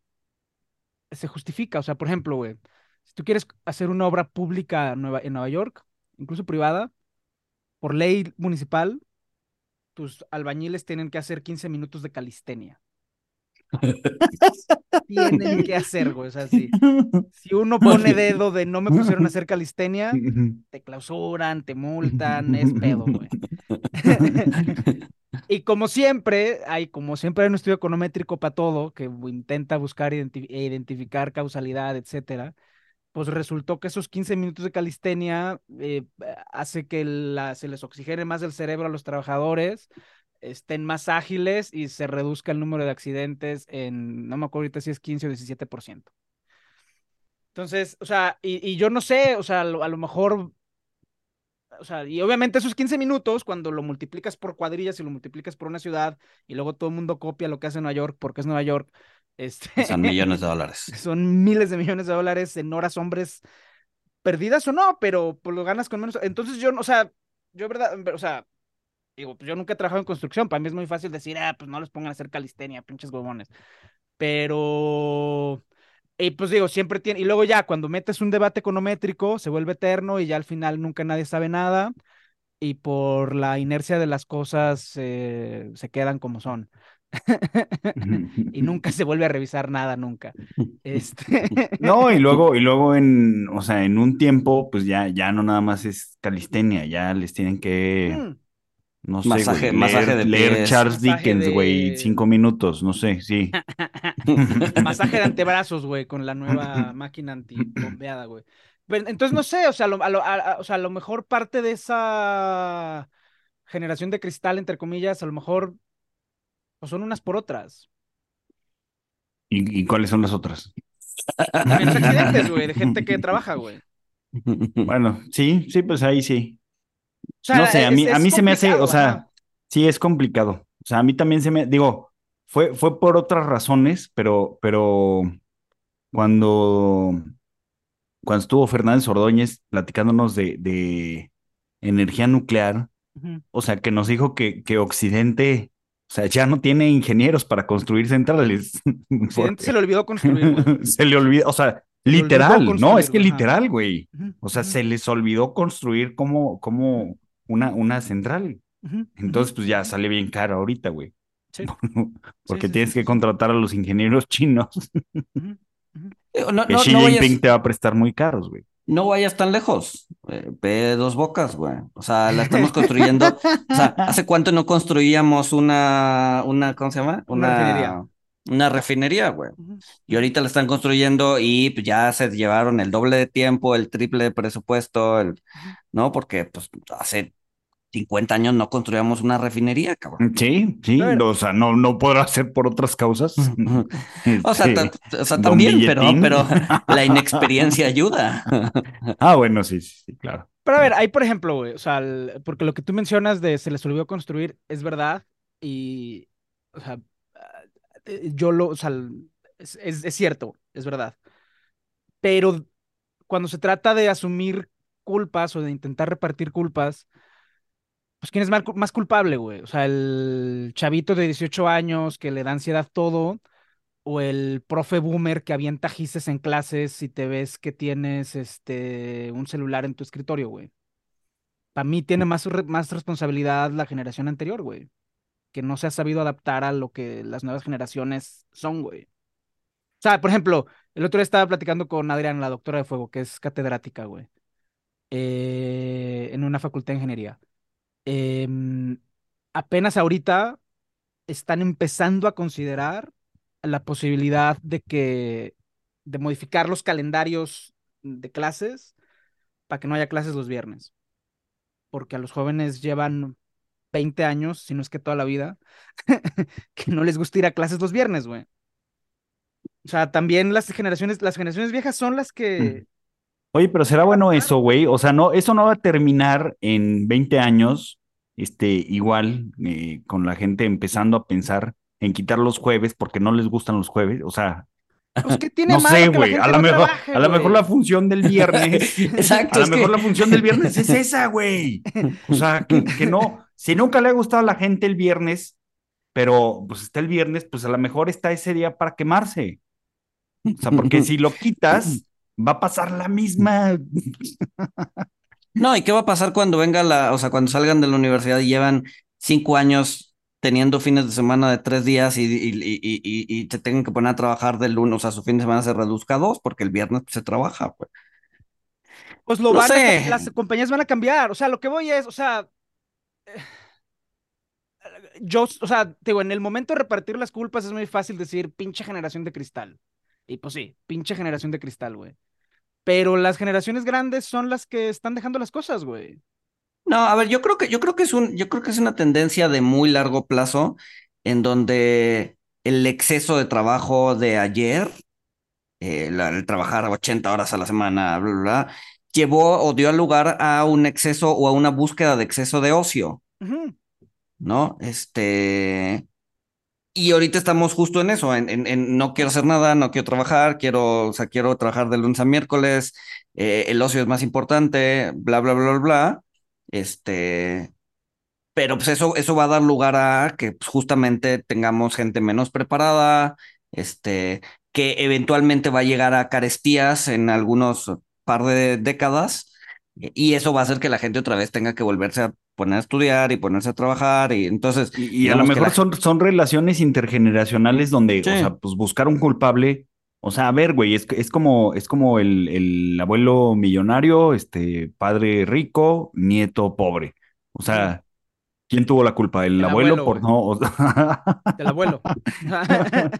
se justifica, o sea, por ejemplo, güey, si tú quieres hacer una obra pública Nueva, en Nueva York, incluso privada, por ley municipal, tus albañiles tienen que hacer 15 minutos de calistenia. Tienen que hacer, güey, o sea, si, si uno pone dedo de no me pusieron a hacer calistenia, te clausuran, te multan, es pedo, güey. Y como siempre, hay, como siempre hay un estudio econométrico para todo, que intenta buscar identi- e identificar causalidad, etcétera, pues resultó que esos 15 minutos de calistenia eh, hace que la- se les oxigene más el cerebro a los trabajadores, estén más ágiles y se reduzca el número de accidentes en, no me acuerdo ahorita si es 15 o 17%. Entonces, o sea, y, y yo no sé, o sea, a lo, a lo mejor o sea, y obviamente esos 15 minutos, cuando lo multiplicas por cuadrillas y lo multiplicas por una ciudad, y luego todo el mundo copia lo que hace Nueva York porque es Nueva York, [LAUGHS] este, Son millones de dólares. [LAUGHS] son miles de millones de dólares en horas hombres perdidas o no, pero pues lo ganas con menos. Entonces yo, no- o sea, yo verdad, o sea, digo, pues yo nunca he trabajado en construcción, para mí es muy fácil decir, ah, pues no les pongan a hacer calistenia, pinches huevones. Pero, y pues digo, siempre tiene, y luego ya cuando metes un debate econométrico, se vuelve eterno y ya al final nunca nadie sabe nada y por la inercia de las cosas eh, se quedan como son. [LAUGHS] y nunca se vuelve a revisar nada, nunca. [LAUGHS] Este... No, y [LAUGHS] luego, y luego en, o sea, en un tiempo, pues ya, ya no nada más es calistenia, ya les tienen que, Mm, no sé, Masaje- güey, masaje leer, de leer. Charles Masaje Dickens, güey, de- cinco minutos, no sé, sí. [LAUGHS] Masaje de [LAUGHS] antebrazos, güey, con la nueva máquina antibombeada, güey. Pero, entonces, no sé, o sea, lo- a lo, a- o sea, a lo mejor parte de esa generación de cristal, entre comillas, a lo mejor pues son unas por otras. ¿Y, y cuáles son las otras? Menos accidentes, [LAUGHS] güey, de gente que trabaja, güey. Bueno, sí, sí, pues ahí sí. Sea, No sé, a mí, es a mí se me hace, o sea, ajá. sí es complicado. O sea, a mí también se me, digo, fue, fue por otras razones, pero, pero cuando, cuando estuvo Fernández Ordóñez platicándonos de, de energía nuclear, o sea, que nos dijo que, que Occidente, o sea, ya no tiene ingenieros para construir centrales. [LAUGHS] Occidente se le olvidó construir. [LAUGHS] Se le olvida, o sea, olvidó literal, no, es que literal, güey. O sea, se les olvidó construir como, como una, una central. Entonces, pues ya sale bien caro ahorita, güey. Sí. [LAUGHS] Porque sí, tienes sí, que sí. contratar a los ingenieros chinos. No, Que Xi no Jinping vayas, te va a prestar muy caros, güey. no vayas tan lejos. Eh, ve dos bocas, güey. O sea, la estamos construyendo. O sea, [LAUGHS] ¿hace cuánto no construíamos una, una, ¿cómo se llama? Una refinería. Una refinería, güey. Y ahorita la están construyendo y pues, ya se llevaron el doble de tiempo, el triple de presupuesto, el, ¿no? Porque pues hace 50 años no construíamos una refinería, cabrón. Sí, sí, ver. o sea, no, no podrá ser por otras causas. [LAUGHS] O sea, Este, o sea, también, pero, pero [LAUGHS] la inexperiencia ayuda. [LAUGHS] Ah, bueno, sí, sí, sí, claro. Pero a ver, ahí por ejemplo, güey, o sea, el- porque lo que tú mencionas de se les olvidó construir es verdad y, o sea, yo lo, o sea, es, es- cierto, es verdad. Pero cuando se trata de asumir culpas o de intentar repartir culpas, pues ¿quién es más culpable, güey? O sea, el chavito de 18 años que le da ansiedad todo, o el profe boomer que avienta gises en clases y te ves que tienes este un celular en tu escritorio, güey. para mí tiene más, más responsabilidad la generación anterior, güey. Que no se ha sabido adaptar a lo que las nuevas generaciones son, güey. O sea, por ejemplo, el otro día estaba platicando con Adrián, la doctora de fuego, que es catedrática, güey, eh, en una facultad de ingeniería. Em, apenas ahorita están empezando a considerar la posibilidad de que de modificar los calendarios de clases para que no haya clases los viernes porque a los jóvenes llevan 20 años, si no es que toda la vida, [LAUGHS] que no les gusta ir a clases los viernes, güey. O sea, también las generaciones, las generaciones viejas son las que... Oye, pero será bueno eso, güey. O sea, no, eso no va a terminar en 20 años, este, igual, eh, con la gente empezando a pensar en quitar los jueves porque no les gustan los jueves. O sea, pues, ¿qué [LAUGHS] tiene no malo sé, güey. A lo no a lo mejor la función del viernes. [LAUGHS] Exacto. A lo que- mejor la función del viernes es esa, güey. O sea, que, que no, si nunca le ha gustado a la gente el viernes, pero pues está el viernes, pues a lo mejor está ese día para quemarse. O sea, porque si lo quitas, va a pasar la misma. No, ¿y qué va a pasar cuando venga la, o sea, cuando salgan de la universidad y llevan cinco años teniendo fines de semana de tres días y, y, y, y, se tengan que poner a trabajar del lunes, o sea, su fin de semana se reduzca a dos porque el viernes pues, se trabaja, pues. Pues lo No van a, las compañías van a cambiar. O sea, lo que voy es, o sea, yo, o sea, digo, en el momento de repartir las culpas es muy fácil decir pinche generación de cristal. Y pues sí, pinche generación de cristal, güey. Pero las generaciones grandes son las que están dejando las cosas, güey. No, a ver, yo creo que, yo creo que es un, yo creo que es una tendencia de muy largo plazo en donde el exceso de trabajo de ayer, eh, el trabajar 80 horas a la semana, bla, bla, bla, llevó o dio lugar a un exceso o a una búsqueda de exceso de ocio. ¿no? Este, y ahorita estamos justo en eso, en, en- en no quiero hacer nada, no quiero trabajar, quiero, o sea, quiero trabajar de lunes a miércoles, eh, el ocio es más importante, bla, bla, bla, bla, bla. Este, pero pues eso, eso va a dar lugar a que pues, justamente tengamos gente menos preparada, este, que eventualmente va a llegar a carestías en algunos par de décadas, y eso va a hacer que la gente otra vez tenga que volverse a poner a estudiar y ponerse a trabajar, y entonces, Y, y a lo mejor la- son, son relaciones intergeneracionales donde, Sí. o sea, pues buscar un culpable. O sea, a ver, güey, es, es como, es como el, el abuelo millonario, este padre rico, nieto pobre. O sea, ¿quién tuvo la culpa? El, El abuelo, abuelo, por no. Del abuelo. [LAUGHS]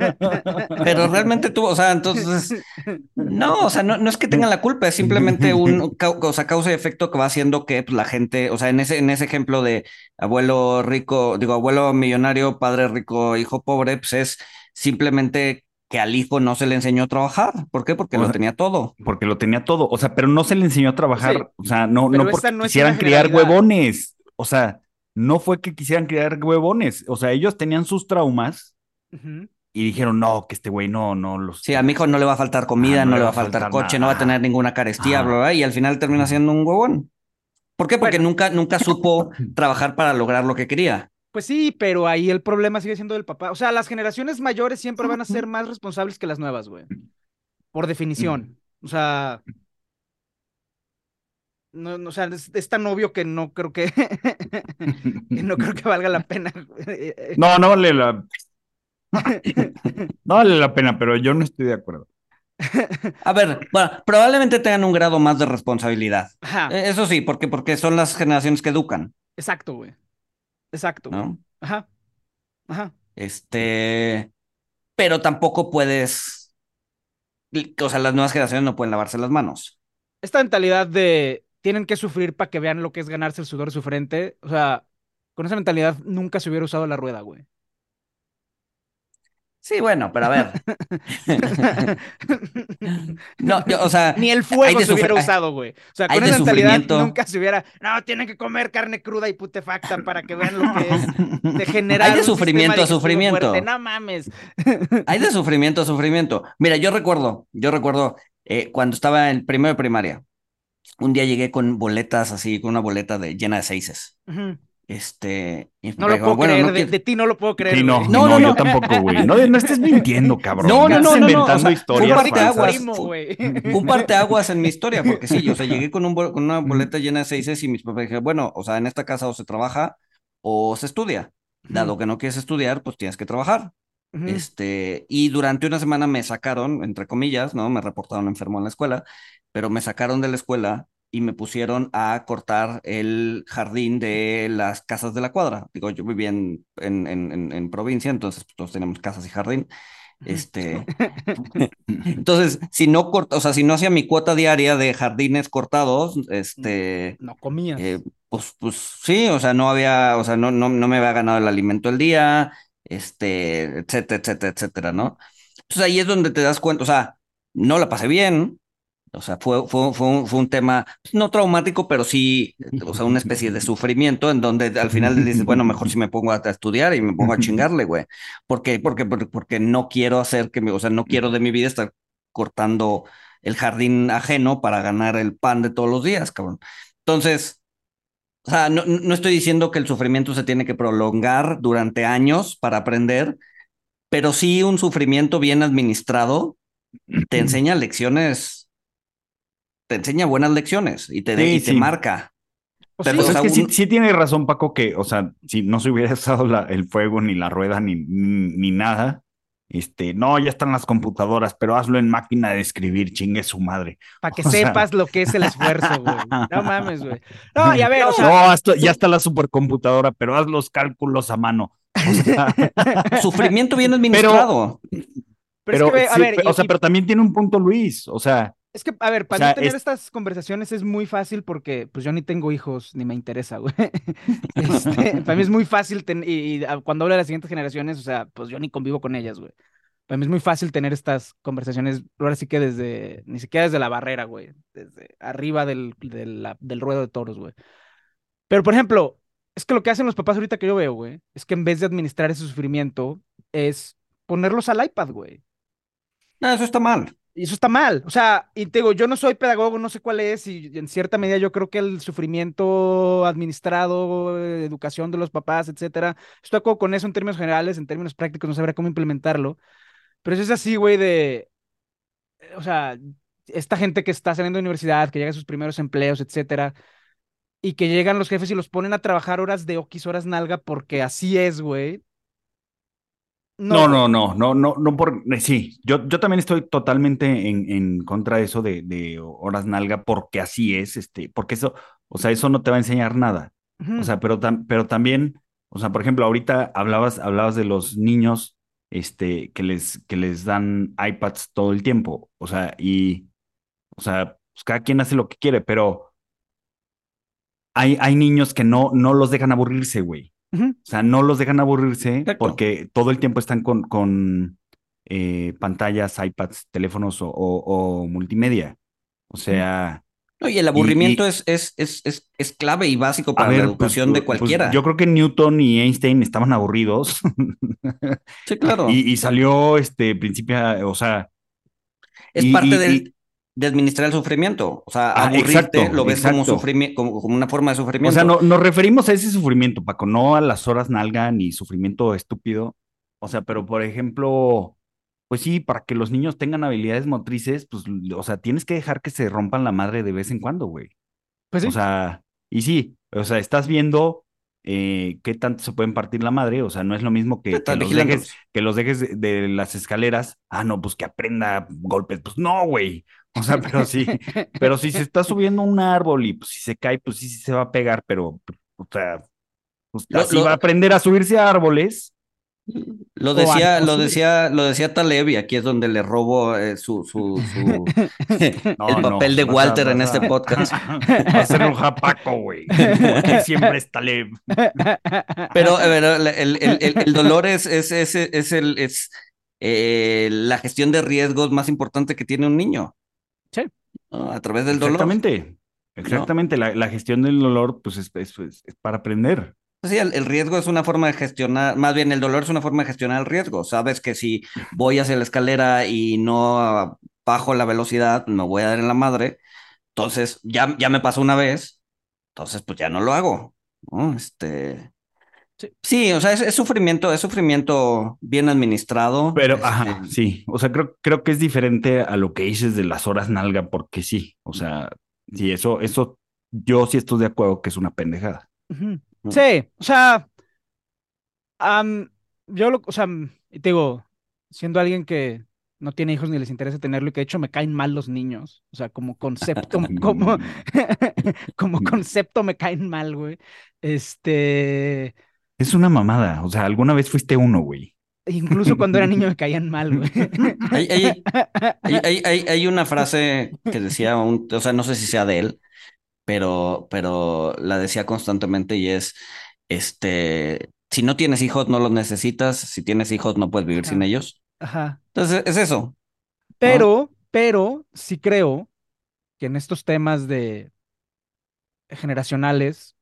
Pero realmente tuvo, o sea, entonces, no, o sea, no, no es que tengan la culpa, es simplemente un, [LAUGHS] cau- o sea, causa y efecto que va haciendo que pues, la gente, o sea, en ese, en ese ejemplo de abuelo rico, digo, abuelo millonario, padre rico, hijo pobre, pues es simplemente que al hijo no se le enseñó a trabajar. ¿Por qué? Porque O lo tenía todo. porque lo tenía todo. O sea, pero no se le enseñó a trabajar. Sí. O sea, no, no porque no quisieran criar huevones. O sea, no fue que quisieran criar huevones. O sea, ellos tenían sus traumas y dijeron, no, que este güey no, no los. Sí, a mi hijo no le va a faltar comida, Ah, no, le va a faltar, coche, no va a tener ninguna carestía, Ajá. bla, bla, y al final termina siendo un huevón. ¿Por qué? Porque Bueno. nunca, nunca supo trabajar para lograr lo que quería. Pues sí, pero ahí el problema sigue siendo del papá. O sea, las generaciones mayores siempre van a ser más responsables que las nuevas, güey. Por definición. O sea. No, no, o sea, es, es tan obvio que no creo que, [LAUGHS] que no creo que valga la [LAUGHS] pena. No, no vale la. [LAUGHS] No vale la pena, pero yo no estoy de acuerdo. A ver, bueno, probablemente tengan un grado más de responsabilidad. Ajá, Eh, Eso sí, porque, porque son las generaciones que educan, exacto, güey. Exacto. Ajá. Ajá. Este, pero tampoco puedes, o sea, las nuevas generaciones no pueden lavarse las manos. Esta mentalidad de tienen que sufrir para que vean lo que es ganarse el sudor de su frente. O sea, con esa mentalidad nunca se hubiera usado la rueda, güey. Sí, bueno, pero a ver. [LAUGHS] No, yo, o sea, Ni el fuego de se hubiera usado, güey. O sea, con de esa mentalidad nunca se hubiera. No, tienen que comer carne cruda y putefacta para que vean lo que es [LAUGHS] degenerar. Hay de sufrimiento a sufrimiento. fuerte. No mames. Hay de sufrimiento a sufrimiento. Mira, yo recuerdo, yo recuerdo eh, cuando estaba en primero de primaria, un día llegué con boletas así, con una boleta de, llena de seises. Ujú. Este, y mi No lo dijo, puedo "Bueno, creer, no de, quiero-". de ti no lo puedo creer. Sí, no, no, No, no, yo no. tampoco, güey. No, no estés mintiendo, [LAUGHS] cabrón. No, no, Estás no, no, no, inventando o sea, historias un parteaguas. Un parteaguas en mi historia, porque sí, o sea, [LAUGHS] llegué con, un con una boleta llena de seises y mis papás dijeron, bueno, o sea, en esta casa o se trabaja o se estudia. Dado que no quieres estudiar, pues tienes que trabajar. Ujú. Este, y durante una semana me sacaron, entre comillas, ¿no? Me reportaron enfermo en la escuela, pero me sacaron de la escuela y me pusieron a cortar el jardín de las casas de la cuadra. Digo, yo vivía en, en, en, provincia, entonces pues, todos tenemos casas y jardín. Este, [LAUGHS] entonces, si no corta, o sea, si no hacía mi cuota diaria de jardines cortados, este, No comías. eh, pues, pues sí, o sea, no había, o sea, no, no, no me había ganado el alimento el día, este, etcétera, etcétera, etcétera, ¿no? Entonces ahí es donde te das cuenta, o sea, no la pasé bien, o sea, fue, fue, fue un, fue un tema no traumático, pero sí, o sea, una especie de sufrimiento en donde al final dices, bueno, mejor si me pongo a, a estudiar y me pongo a chingarle, güey. ¿Por qué? Porque, porque, porque no quiero hacer que, me, o sea, no quiero de mi vida estar cortando el jardín ajeno para ganar el pan de todos los días, cabrón. Entonces, o sea, no, no estoy diciendo que el sufrimiento se tiene que prolongar durante años para aprender, pero sí un sufrimiento bien administrado te enseña lecciones, te enseña buenas lecciones y te, Sí, y te marca. Pero, sí, o es que sí, un- sí tiene razón, Paco, que, o sea, si no se hubiera [LAUGHS] usado la- el fuego, ni la rueda, ni, ni, ni nada, este, no, ya están las computadoras, pero hazlo en máquina de escribir, chingue su madre. para que [LAUGHS] o sea- sepas lo que es el esfuerzo, güey. [LAUGHS] No mames, güey. No, y a ver, o sea, no, hasta- ya está la supercomputadora, pero haz los cálculos a mano. O sea, Sufrimiento bien administrado. pero, es que, a sí, ver, y- o sea, y- pero también tiene un punto Luis, o sea, Es que, a ver, para sea, yo tener es- estas conversaciones es muy fácil porque pues yo ni tengo hijos ni me interesa, güey. [LAUGHS] Este, para mí es muy fácil ten- y, y, ah, cuando hablo de las siguientes generaciones, o sea, pues yo ni convivo con ellas, güey. Para mí es muy fácil tener estas conversaciones, ahora sí que desde, ni siquiera desde la barrera, güey, desde arriba del, del, la- del ruedo de toros, güey. Pero, por ejemplo, es que lo que hacen los papás ahorita que yo veo, güey, es que en vez de administrar ese sufrimiento, es ponerlos al iPad, güey. No, eso está mal. Y eso está mal. O sea, y te digo, yo no soy pedagogo, no sé cuál es, y en cierta medida yo creo que el sufrimiento administrado, educación de los papás, etcétera, estoy acuerdo con eso en términos generales, en términos prácticos no sabría cómo implementarlo. Pero eso es así, güey, de. O sea, esta gente que está saliendo de universidad, que llega a sus primeros empleos, etcétera, y que llegan los jefes y los ponen a trabajar horas de oquis, horas nalga, porque así es, güey. No, no, no, no, no, no por, eh, sí, yo, yo también estoy totalmente en, en contra de eso de, de horas nalga porque así es, este, porque eso, o sea, eso no te va a enseñar nada. O sea, pero, tam- pero también, o sea, por ejemplo, ahorita hablabas, hablabas de los niños, este, que les, que les dan iPads todo el tiempo, o sea, y, o sea, pues cada quien hace lo que quiere, pero hay, hay niños que no, no los dejan aburrirse, güey. O sea, no los dejan aburrirse Exacto. porque todo el tiempo están con, con eh, pantallas, iPads, teléfonos o, o- o multimedia. O sea, No, y el aburrimiento y- es, es, es, es, es clave y básico para ver, la pues, educación de pues, cualquiera. yo creo que Newton y Einstein estaban aburridos sí, [LAUGHS] claro. y, y salió este principio, o sea, es parte del, de administrar el sufrimiento. O sea, Ah, aburrirte exacto, lo ves como, como, como una forma de o sufrimiento. sea, no, nos referimos a ese sufrimiento, Paco, no a las horas nalga ni sufrimiento estúpido. O sea, pero por ejemplo, pues sí, para que los niños tengan habilidades motrices, pues, o sea, tienes que dejar que se rompan la madre de vez en cuando, güey. Pues sí. O sea, y sí, o sea, estás viendo eh, qué tanto se pueden partir la madre, o sea, no es lo mismo que, los dejes, que los dejes de, de las escaleras, ah, no, pues que aprenda golpes, pues no, güey. O sea, pero sí, pero si se está [LAUGHS] subiendo un árbol y pues si se cae, pues sí, sí se va a pegar, pero, o sea, pues Lo- así lo- va a aprender a subirse a árboles. Lo decía, lo decía, lo decía Taleb y aquí es donde le robo eh, su, su, su- [LAUGHS] [LAUGHS] No, el no, papel de a- Walter en este a- podcast. Va a ser un japaco, güey. Siempre está Taleb. Pero, a ver, el, el- el- el- el dolor es, es, es, es, el, es eh, la gestión de riesgos más importante que tiene un niño. Sí. ¿no? A través del dolor. Exactamente. Exactamente. La, la gestión del dolor, pues es, es- es- es para aprender. Sí, el, el riesgo es una forma de gestionar, más bien el dolor es una forma de gestionar el riesgo. Sabes que si voy hacia la escalera y no bajo la velocidad, me voy a dar en la madre. Entonces, ya, ya me pasó una vez, entonces pues ya no lo hago. ¿no? Este. Sí. Sí, o sea, es, es sufrimiento, es sufrimiento bien administrado. Pero, este, ajá, sí. O sea, creo, creo que es diferente a lo que dices de las horas nalga, porque sí. O sea, sí, eso, eso, yo sí estoy de acuerdo que es una pendejada. Sí, o sea, yo lo, o sea, te digo, siendo alguien que no tiene hijos ni les interesa tenerlo y que de hecho me caen mal los niños, o sea, como concepto, [LAUGHS] como, [LAUGHS] como concepto me caen mal, güey. Este, Es una mamada. O sea, alguna vez fuiste uno, güey. incluso cuando era niño [LAUGHS] me caían mal, güey. Hay, hay, hay, [LAUGHS] hay, hay- hay una frase que decía, un, o sea, no sé si sea de él, pero, pero la decía constantemente y es, este, si no tienes hijos, no los necesitas, si tienes hijos, no puedes vivir sin Ajá. ellos. Ajá. Entonces, es eso. Pero, pero sí creo que en estos temas de generacionales,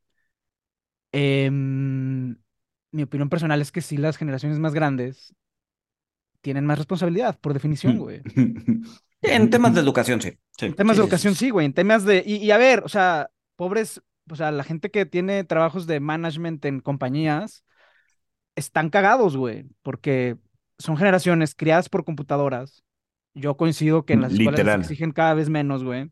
em, mi opinión personal es que sí las generaciones más grandes tienen más responsabilidad, por definición, güey. [LAUGHS] En temas de educación, sí. sí, En temas sí, de educación, sí. güey. En temas de. Y, y a ver, o sea, pobres. O sea, la gente que tiene trabajos de management en compañías están cagados, güey. Porque son generaciones criadas por computadoras. Yo coincido que en las escuelas les Literal. exigen cada vez menos, güey.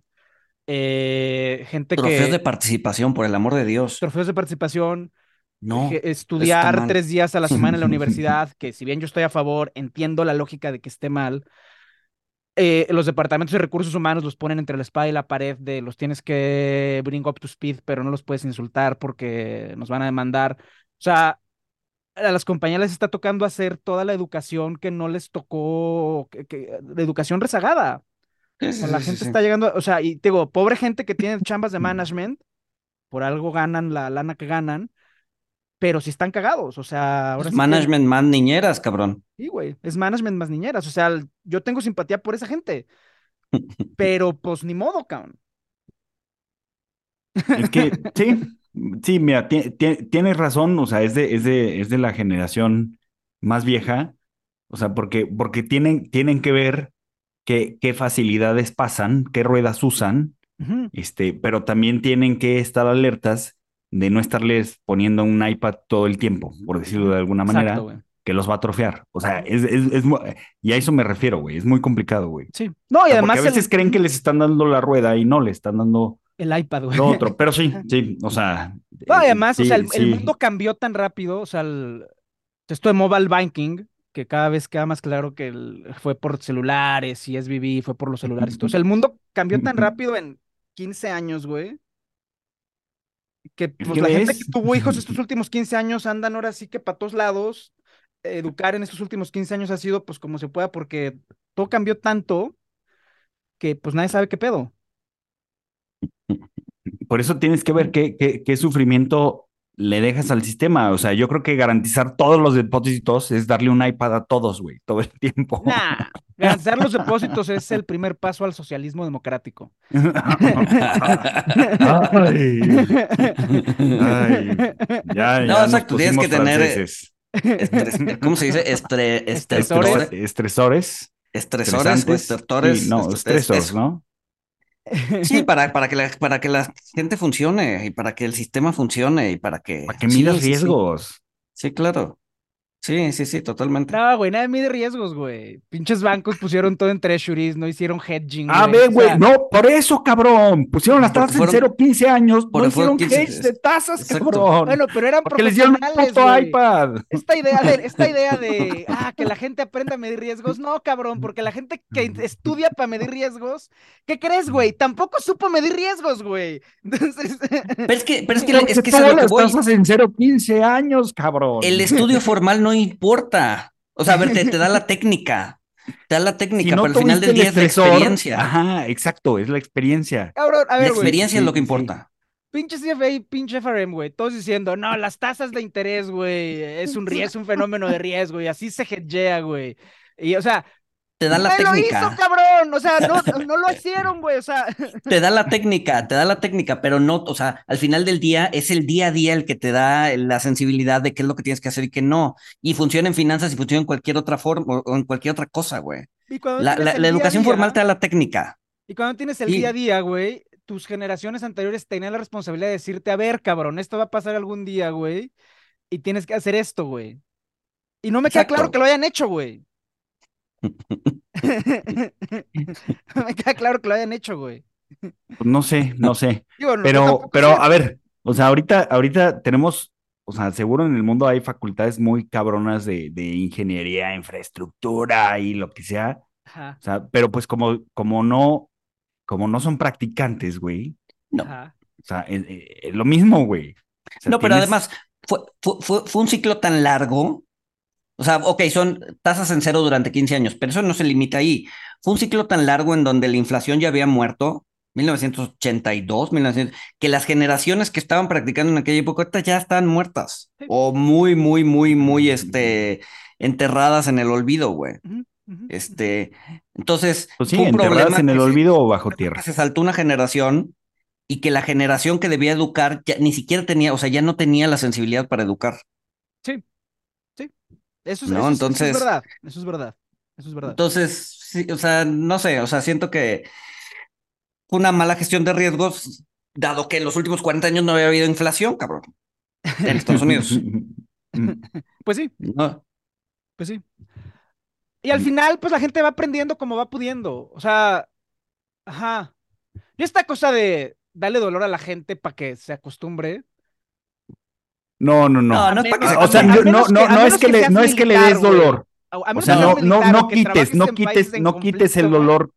Eh, gente Trofeos que. de participación, por el amor de Dios. Trofeos de participación. No. estudiar tres días a la semana en la [LAUGHS] universidad, que si bien yo estoy a favor, entiendo la lógica de que esté mal. eh, los departamentos de recursos humanos los ponen entre la espada y la pared de los tienes que bring up to speed, pero no los puedes insultar porque nos van a demandar. O sea, a las compañías les está tocando hacer toda la educación que no les tocó, que, que- de educación rezagada. Sí, sí, la sí, gente está llegando, o sea, y te digo, pobre gente que tiene chambas de management, por algo ganan la lana que ganan, pero sí están cagados, o sea, ahora Es sí que- management más niñeras, cabrón. Sí, güey, es management más niñeras, o sea, yo tengo simpatía por esa gente, [LAUGHS] pero pues ni modo, cabrón. Es que [LAUGHS] sí, sí, mira, ti- ti- tienes razón, o sea, es de, es de, es de la generación más vieja, o sea, porque, porque tienen, tienen que ver qué, qué facilidades pasan, qué ruedas usan, este, pero también tienen que estar alertas de no estarles poniendo un iPad todo el tiempo, por decirlo de alguna manera, Exacto, que los va a atrofiar. O sea, es, es, es y a eso me refiero, güey, es muy complicado, güey. Sí. No, y O sea, además a veces el, creen que les están dando la rueda y no le están dando el iPad, güey. lo otro, pero sí, [LAUGHS] sí, o sea. No, eh, además, o sea, el, mundo cambió tan rápido, o sea, el- esto de mobile banking, que cada vez queda más claro que el- fue por celulares y SBB, fue por los celulares y todo. O sea, el mundo cambió tan rápido en 15 años, güey, que pues, ¿Qué la gente que tuvo hijos [LAUGHS] estos últimos 15 años andan ahora sí que para todos lados. Educar en estos últimos 15 años ha sido pues como se pueda, porque todo cambió tanto que pues nadie sabe qué pedo. [LAUGHS] Por eso tienes que ver qué, qué, qué sufrimiento le dejas al sistema. O sea, yo creo que garantizar todos los depósitos es darle un iPad a todos, güey, todo el tiempo. Nah, [LAUGHS] garantizar los depósitos es el primer paso al socialismo democrático. [LAUGHS] Ay, ay, ya, No, ya exacto, tienes que tener, eh, franceses. Estres- ¿Cómo se dice? Estre, Estresores. estre- Estresores. estresores. Sí, no, est- es- estresores, eso. ¿no? Sí, [LAUGHS] para, para, que la, para que la gente funcione y para que el sistema funcione y para que... Para que sí, midas sí, sí. riesgos. Sí, claro. Sí, sí, sí, totalmente. No, güey, nadie mide riesgos, güey. Pinches bancos pusieron todo en treasuries, no hicieron hedging. A güey. ver, O güey, sea, no, por eso, cabrón. Pusieron las tasas fueron- en 0, 15 años, no hicieron 15, hedge de tasas, exacto. cabrón. Bueno, pero eran porque les dieron un puto güey. iPad. Esta idea de, esta idea de, ah, que la gente aprenda a medir riesgos, no, cabrón, porque la gente que estudia para medir riesgos, ¿qué crees, güey? Tampoco supo medir riesgos, güey. Entonces, Pero es que, pero es que, es que es todas que las voy. tasas en 0, 15 años, cabrón. El estudio formal no importa. O sea, a ver, te, te da la [LAUGHS] técnica. Te da la técnica, Si no pero al final del el día es la experiencia. Ajá, exacto, es la experiencia. cabrón, a La ver, experiencia es lo que sí. importa. Pinche CFA y pinche FRM, güey. Todos diciendo, no, las tasas de interés, güey, es un, rie- es un fenómeno de riesgo y así se hedgea, güey. Y, o sea, Te da la ¡me lo técnica. hizo, cabrón! O sea, no, [LAUGHS] no lo hicieron, güey. O sea, Te da la técnica, te da la técnica, pero no, o sea, al final del día es el día a día el que te da la sensibilidad de qué es lo que tienes que hacer y qué no. Y funciona en finanzas y funciona en cualquier otra forma o, en cualquier otra cosa, güey. La, educación día- formal te da la técnica. Y cuando tienes el día a día, güey, tus generaciones anteriores tenían la responsabilidad de decirte, a ver, cabrón, esto va a pasar algún día, güey, y tienes que hacer esto, güey. Y no me queda claro que lo hayan hecho, güey. Me queda claro que lo hayan hecho, güey. Pues no sé, no sé. Digo, no, yo Pero, pero sé. a ver, o sea, ahorita, ahorita tenemos, o sea, seguro en el mundo hay facultades muy cabronas de, de ingeniería, infraestructura y lo que sea. Ajá, O sea, pero pues como, como no, como no son practicantes, güey. No. ajá. O sea, es, es lo mismo, güey. O sea, No, pero además fue, fue, fue, fue un ciclo tan largo. O sea, ok, son tasas en cero durante 15 años, pero eso no se limita ahí. Fue un ciclo tan largo en donde la inflación ya había muerto, 1982, 1900, que las generaciones que estaban practicando en aquella época ya están muertas Sí. o muy, muy, muy, muy, este, enterradas en el olvido, güey. Este, entonces, Pues sí, fue un enterradas problema en el se- olvido o bajo tierra. se saltó una generación y que la generación que debía educar ya ni siquiera tenía, o sea, ya no tenía la sensibilidad para educar. Eso es, No, eso es- eso entonces- es verdad, eso es verdad, eso es verdad. Entonces, sí, o sea, no sé, o sea, siento que una mala gestión de riesgos, dado que en los últimos 40 años no había habido inflación, cabrón, en Estados Unidos. [LAUGHS] Pues sí, No, pues sí. Y al final, pues la gente va aprendiendo como va pudiendo. O sea, ajá. Y esta cosa de darle dolor a la gente para que se acostumbre. No, no, no. no, no es para que se O sea, no, no, no es que que le, no es que le des dolor. O sea, no, no, no quites, no quites, no quites el dolor,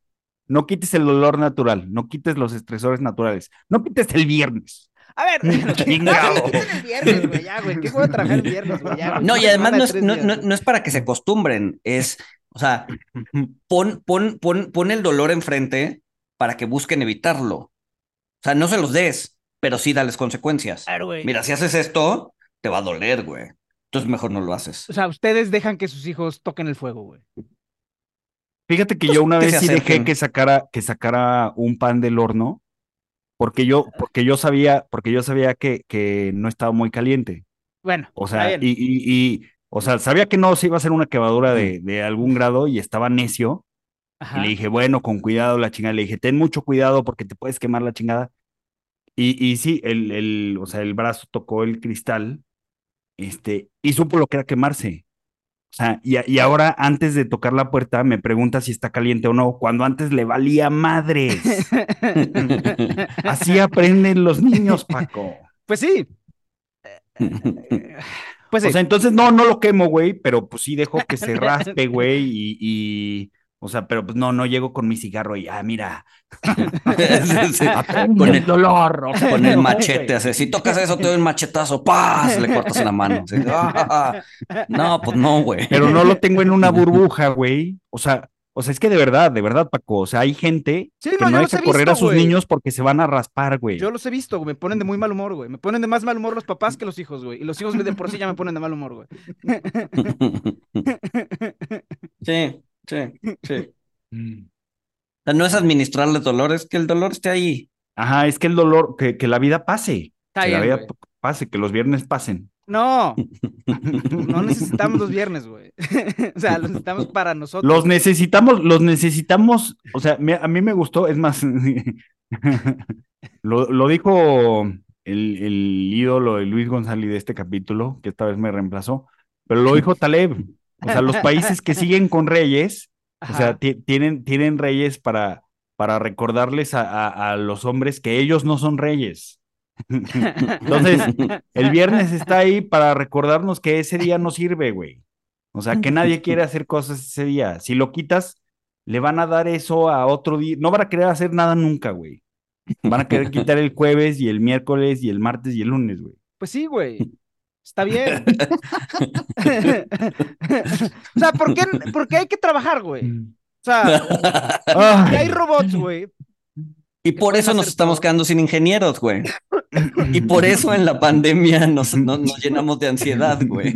no quites el dolor natural, no quites los estresores naturales, no quites el viernes. A ver, [LAUGHS] Chingado. que el viernes, güey, ya, güey. ¿Qué a trabajar el viernes, güey? Ya, güey. no, y además no es, no es para que se acostumbren, es, o sea, pon, pon, pon, pon el dolor enfrente para que busquen evitarlo. O sea, no se los des, pero sí dales consecuencias. Claro, güey. Mira, si haces esto, te va a doler, güey. Entonces mejor no lo haces. O sea, ustedes dejan que sus hijos toquen el fuego, güey. Fíjate que yo una que vez se sí dejé que sacara, que sacara un pan del horno, porque yo, porque yo sabía, porque yo sabía que, que no estaba muy caliente. Bueno, O sea, y, y, y, o sea, sabía que no se iba a hacer una quemadura de, de algún grado y estaba necio. Ajá. Y le dije, bueno, con cuidado la chingada. Le dije, ten mucho cuidado porque te puedes quemar la chingada. Y, y sí, el, el, o sea, el brazo tocó el cristal, este, y supo lo que era quemarse. O sea, y, ahora antes de tocar la puerta me pregunta si está caliente o no, cuando antes le valía madres. [LAUGHS] Así aprenden los niños, Paco. Pues sí. Pues [LAUGHS] sí. O sea, entonces no, no lo quemo, güey, pero pues sí dejo que se [LAUGHS] raspe, güey, y, y, o sea, pero pues no, no llego con mi cigarro y, ah, mira, [LAUGHS] [LAUGHS] Sí, sí. aprende Con el el- dolor. o sea, [LAUGHS] Con el no, machete, así. Si tocas eso, te doy un machetazo, ¡paz! Le cortas la mano. así. Ah, No, pues no, güey. Pero no lo tengo en una burbuja, güey. O sea, o sea, es que de verdad, de verdad, Paco, o sea, hay gente Sí, que no, no, he correr visto, a sus niños porque se van a raspar, güey. Yo los he visto, güey. Me ponen de muy mal humor, güey. Me ponen de más mal humor los papás que los hijos, güey. Y los hijos de por sí ya me ponen de mal humor, güey. Sí, sí, sí. Mm. O sea, No es administrarle dolor, es que el dolor esté ahí. Ajá, es que el dolor, que, que la vida pase, Está que la vida pase, que los viernes pasen. No, [LAUGHS] no necesitamos los viernes, güey. [LAUGHS] o sea, los necesitamos para nosotros. Los necesitamos, los necesitamos, o sea, me- a mí me gustó, es más, [LAUGHS] lo, lo dijo el, el ídolo de Luis González de este capítulo, que esta vez me reemplazó, pero lo dijo Taleb, o sea, los [LAUGHS] países que siguen con reyes, o sea, tienen, tienen reyes para, para recordarles a, a- a los hombres que ellos no son reyes. [LAUGHS] Entonces, el viernes está ahí para recordarnos que ese día no sirve, güey. O sea, que nadie quiere hacer cosas ese día. Si lo quitas, le van a dar eso a otro día. No van a querer hacer nada nunca, güey. Van a querer quitar el jueves y el miércoles y el martes y el lunes, güey. Pues sí, güey. Está bien. [LAUGHS] o sea, ¿por qué, por qué hay que trabajar, güey? O sea, hay robots, güey. Y por eso nos estamos todo. quedando sin ingenieros, güey. Y por [LAUGHS] eso en la pandemia nos, nos, nos llenamos de ansiedad, güey.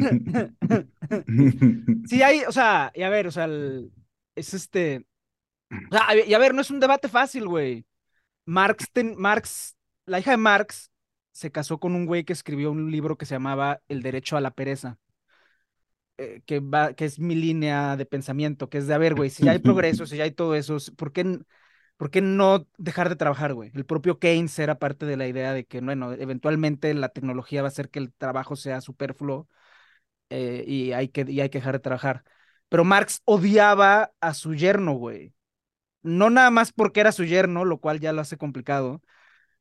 Sí, hay, o sea, y a ver, o sea, el- es este. O sea, y a ver, no es un debate fácil, güey. Marx, ten- Marx, la hija de Marx se casó con un güey que escribió un libro que se llamaba El derecho a la pereza. eh, que, va, que es mi línea de pensamiento, que es de, a ver, güey, si ya hay progreso, si ya hay todo eso, ¿por qué, ¿Por qué no dejar de trabajar, güey? El propio Keynes era parte de la idea de que, bueno, eventualmente la tecnología va a hacer que el trabajo sea superfluo eh, y, hay que, y hay que dejar de trabajar. Pero Marx odiaba a su yerno, güey. No nada más porque era su yerno, lo cual ya lo hace complicado,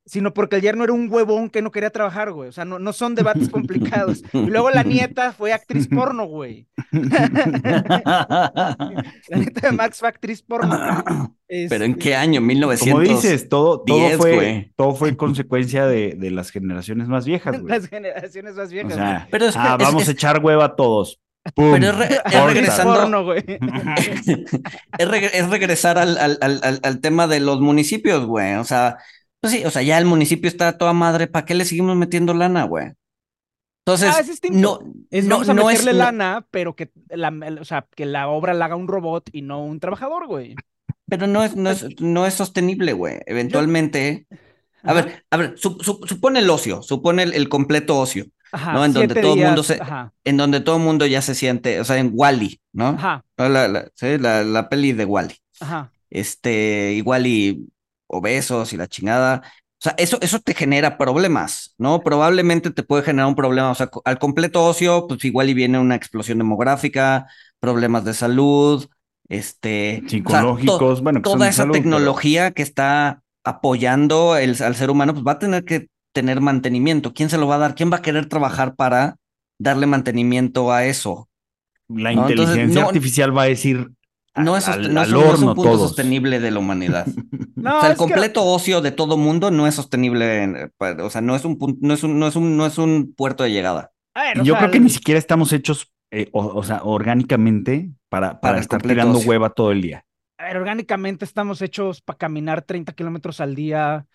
sino porque el yerno era un huevón que no quería trabajar, güey. O sea, no, no son debates [LAUGHS] complicados. Y luego la nieta fue actriz porno, güey. [LAUGHS] la nieta de Max fue actriz porno. [CLEARS THROAT] ¿Pero en qué año? 1900. Como dices, todo, todo, fue, todo fue consecuencia de, de, las generaciones más viejas, güey. Las generaciones más viejas. O sea, Pero es, ah, vamos a echar hueva a todos. Pero es, regresando. Porno, güey. [LAUGHS] es, regresar al, al, al, al tema de los municipios, güey. O sea, pues sí, o sea, ya el municipio está toda madre, ¿para qué le seguimos metiendo lana, güey? Entonces, ah, es no, es, no, vamos a meterle lana, pero que la, o sea, que la obra la haga un robot y no un trabajador, güey. Pero no es, no es, no es sostenible, güey. Eventualmente. A ver, a ver, supone el ocio, supone el, completo ocio, ajá, ¿no? En donde todo el mundo se, en donde todo el mundo ya se siente, o sea, en Wally, ¿no? Ajá. La, la, ¿sí? la, la peli de Wally. Ajá. Este, igual y obesos y la chingada. O sea, eso, eso te genera problemas, ¿no? Probablemente te puede generar un problema, o sea, al completo ocio, pues igual y viene una explosión demográfica, problemas de salud, este... Psicológicos, bueno. toda esa tecnología que está apoyando el, al ser humano, pues va a tener que tener mantenimiento. ¿Quién se lo va a dar? ¿Quién va a querer trabajar para darle mantenimiento a eso? La inteligencia artificial va a decir, no es, no, es un punto sostenible de la humanidad. [LAUGHS] o sea, el completo ocio de todo mundo no es sostenible, o sea, no es un no es un, no es un, no es un puerto de llegada. Yo creo que ni siquiera estamos hechos, eh, o, sea, orgánicamente para, para, estar tirando hueva todo el día. A ver, orgánicamente estamos hechos para caminar 30 kilómetros al día,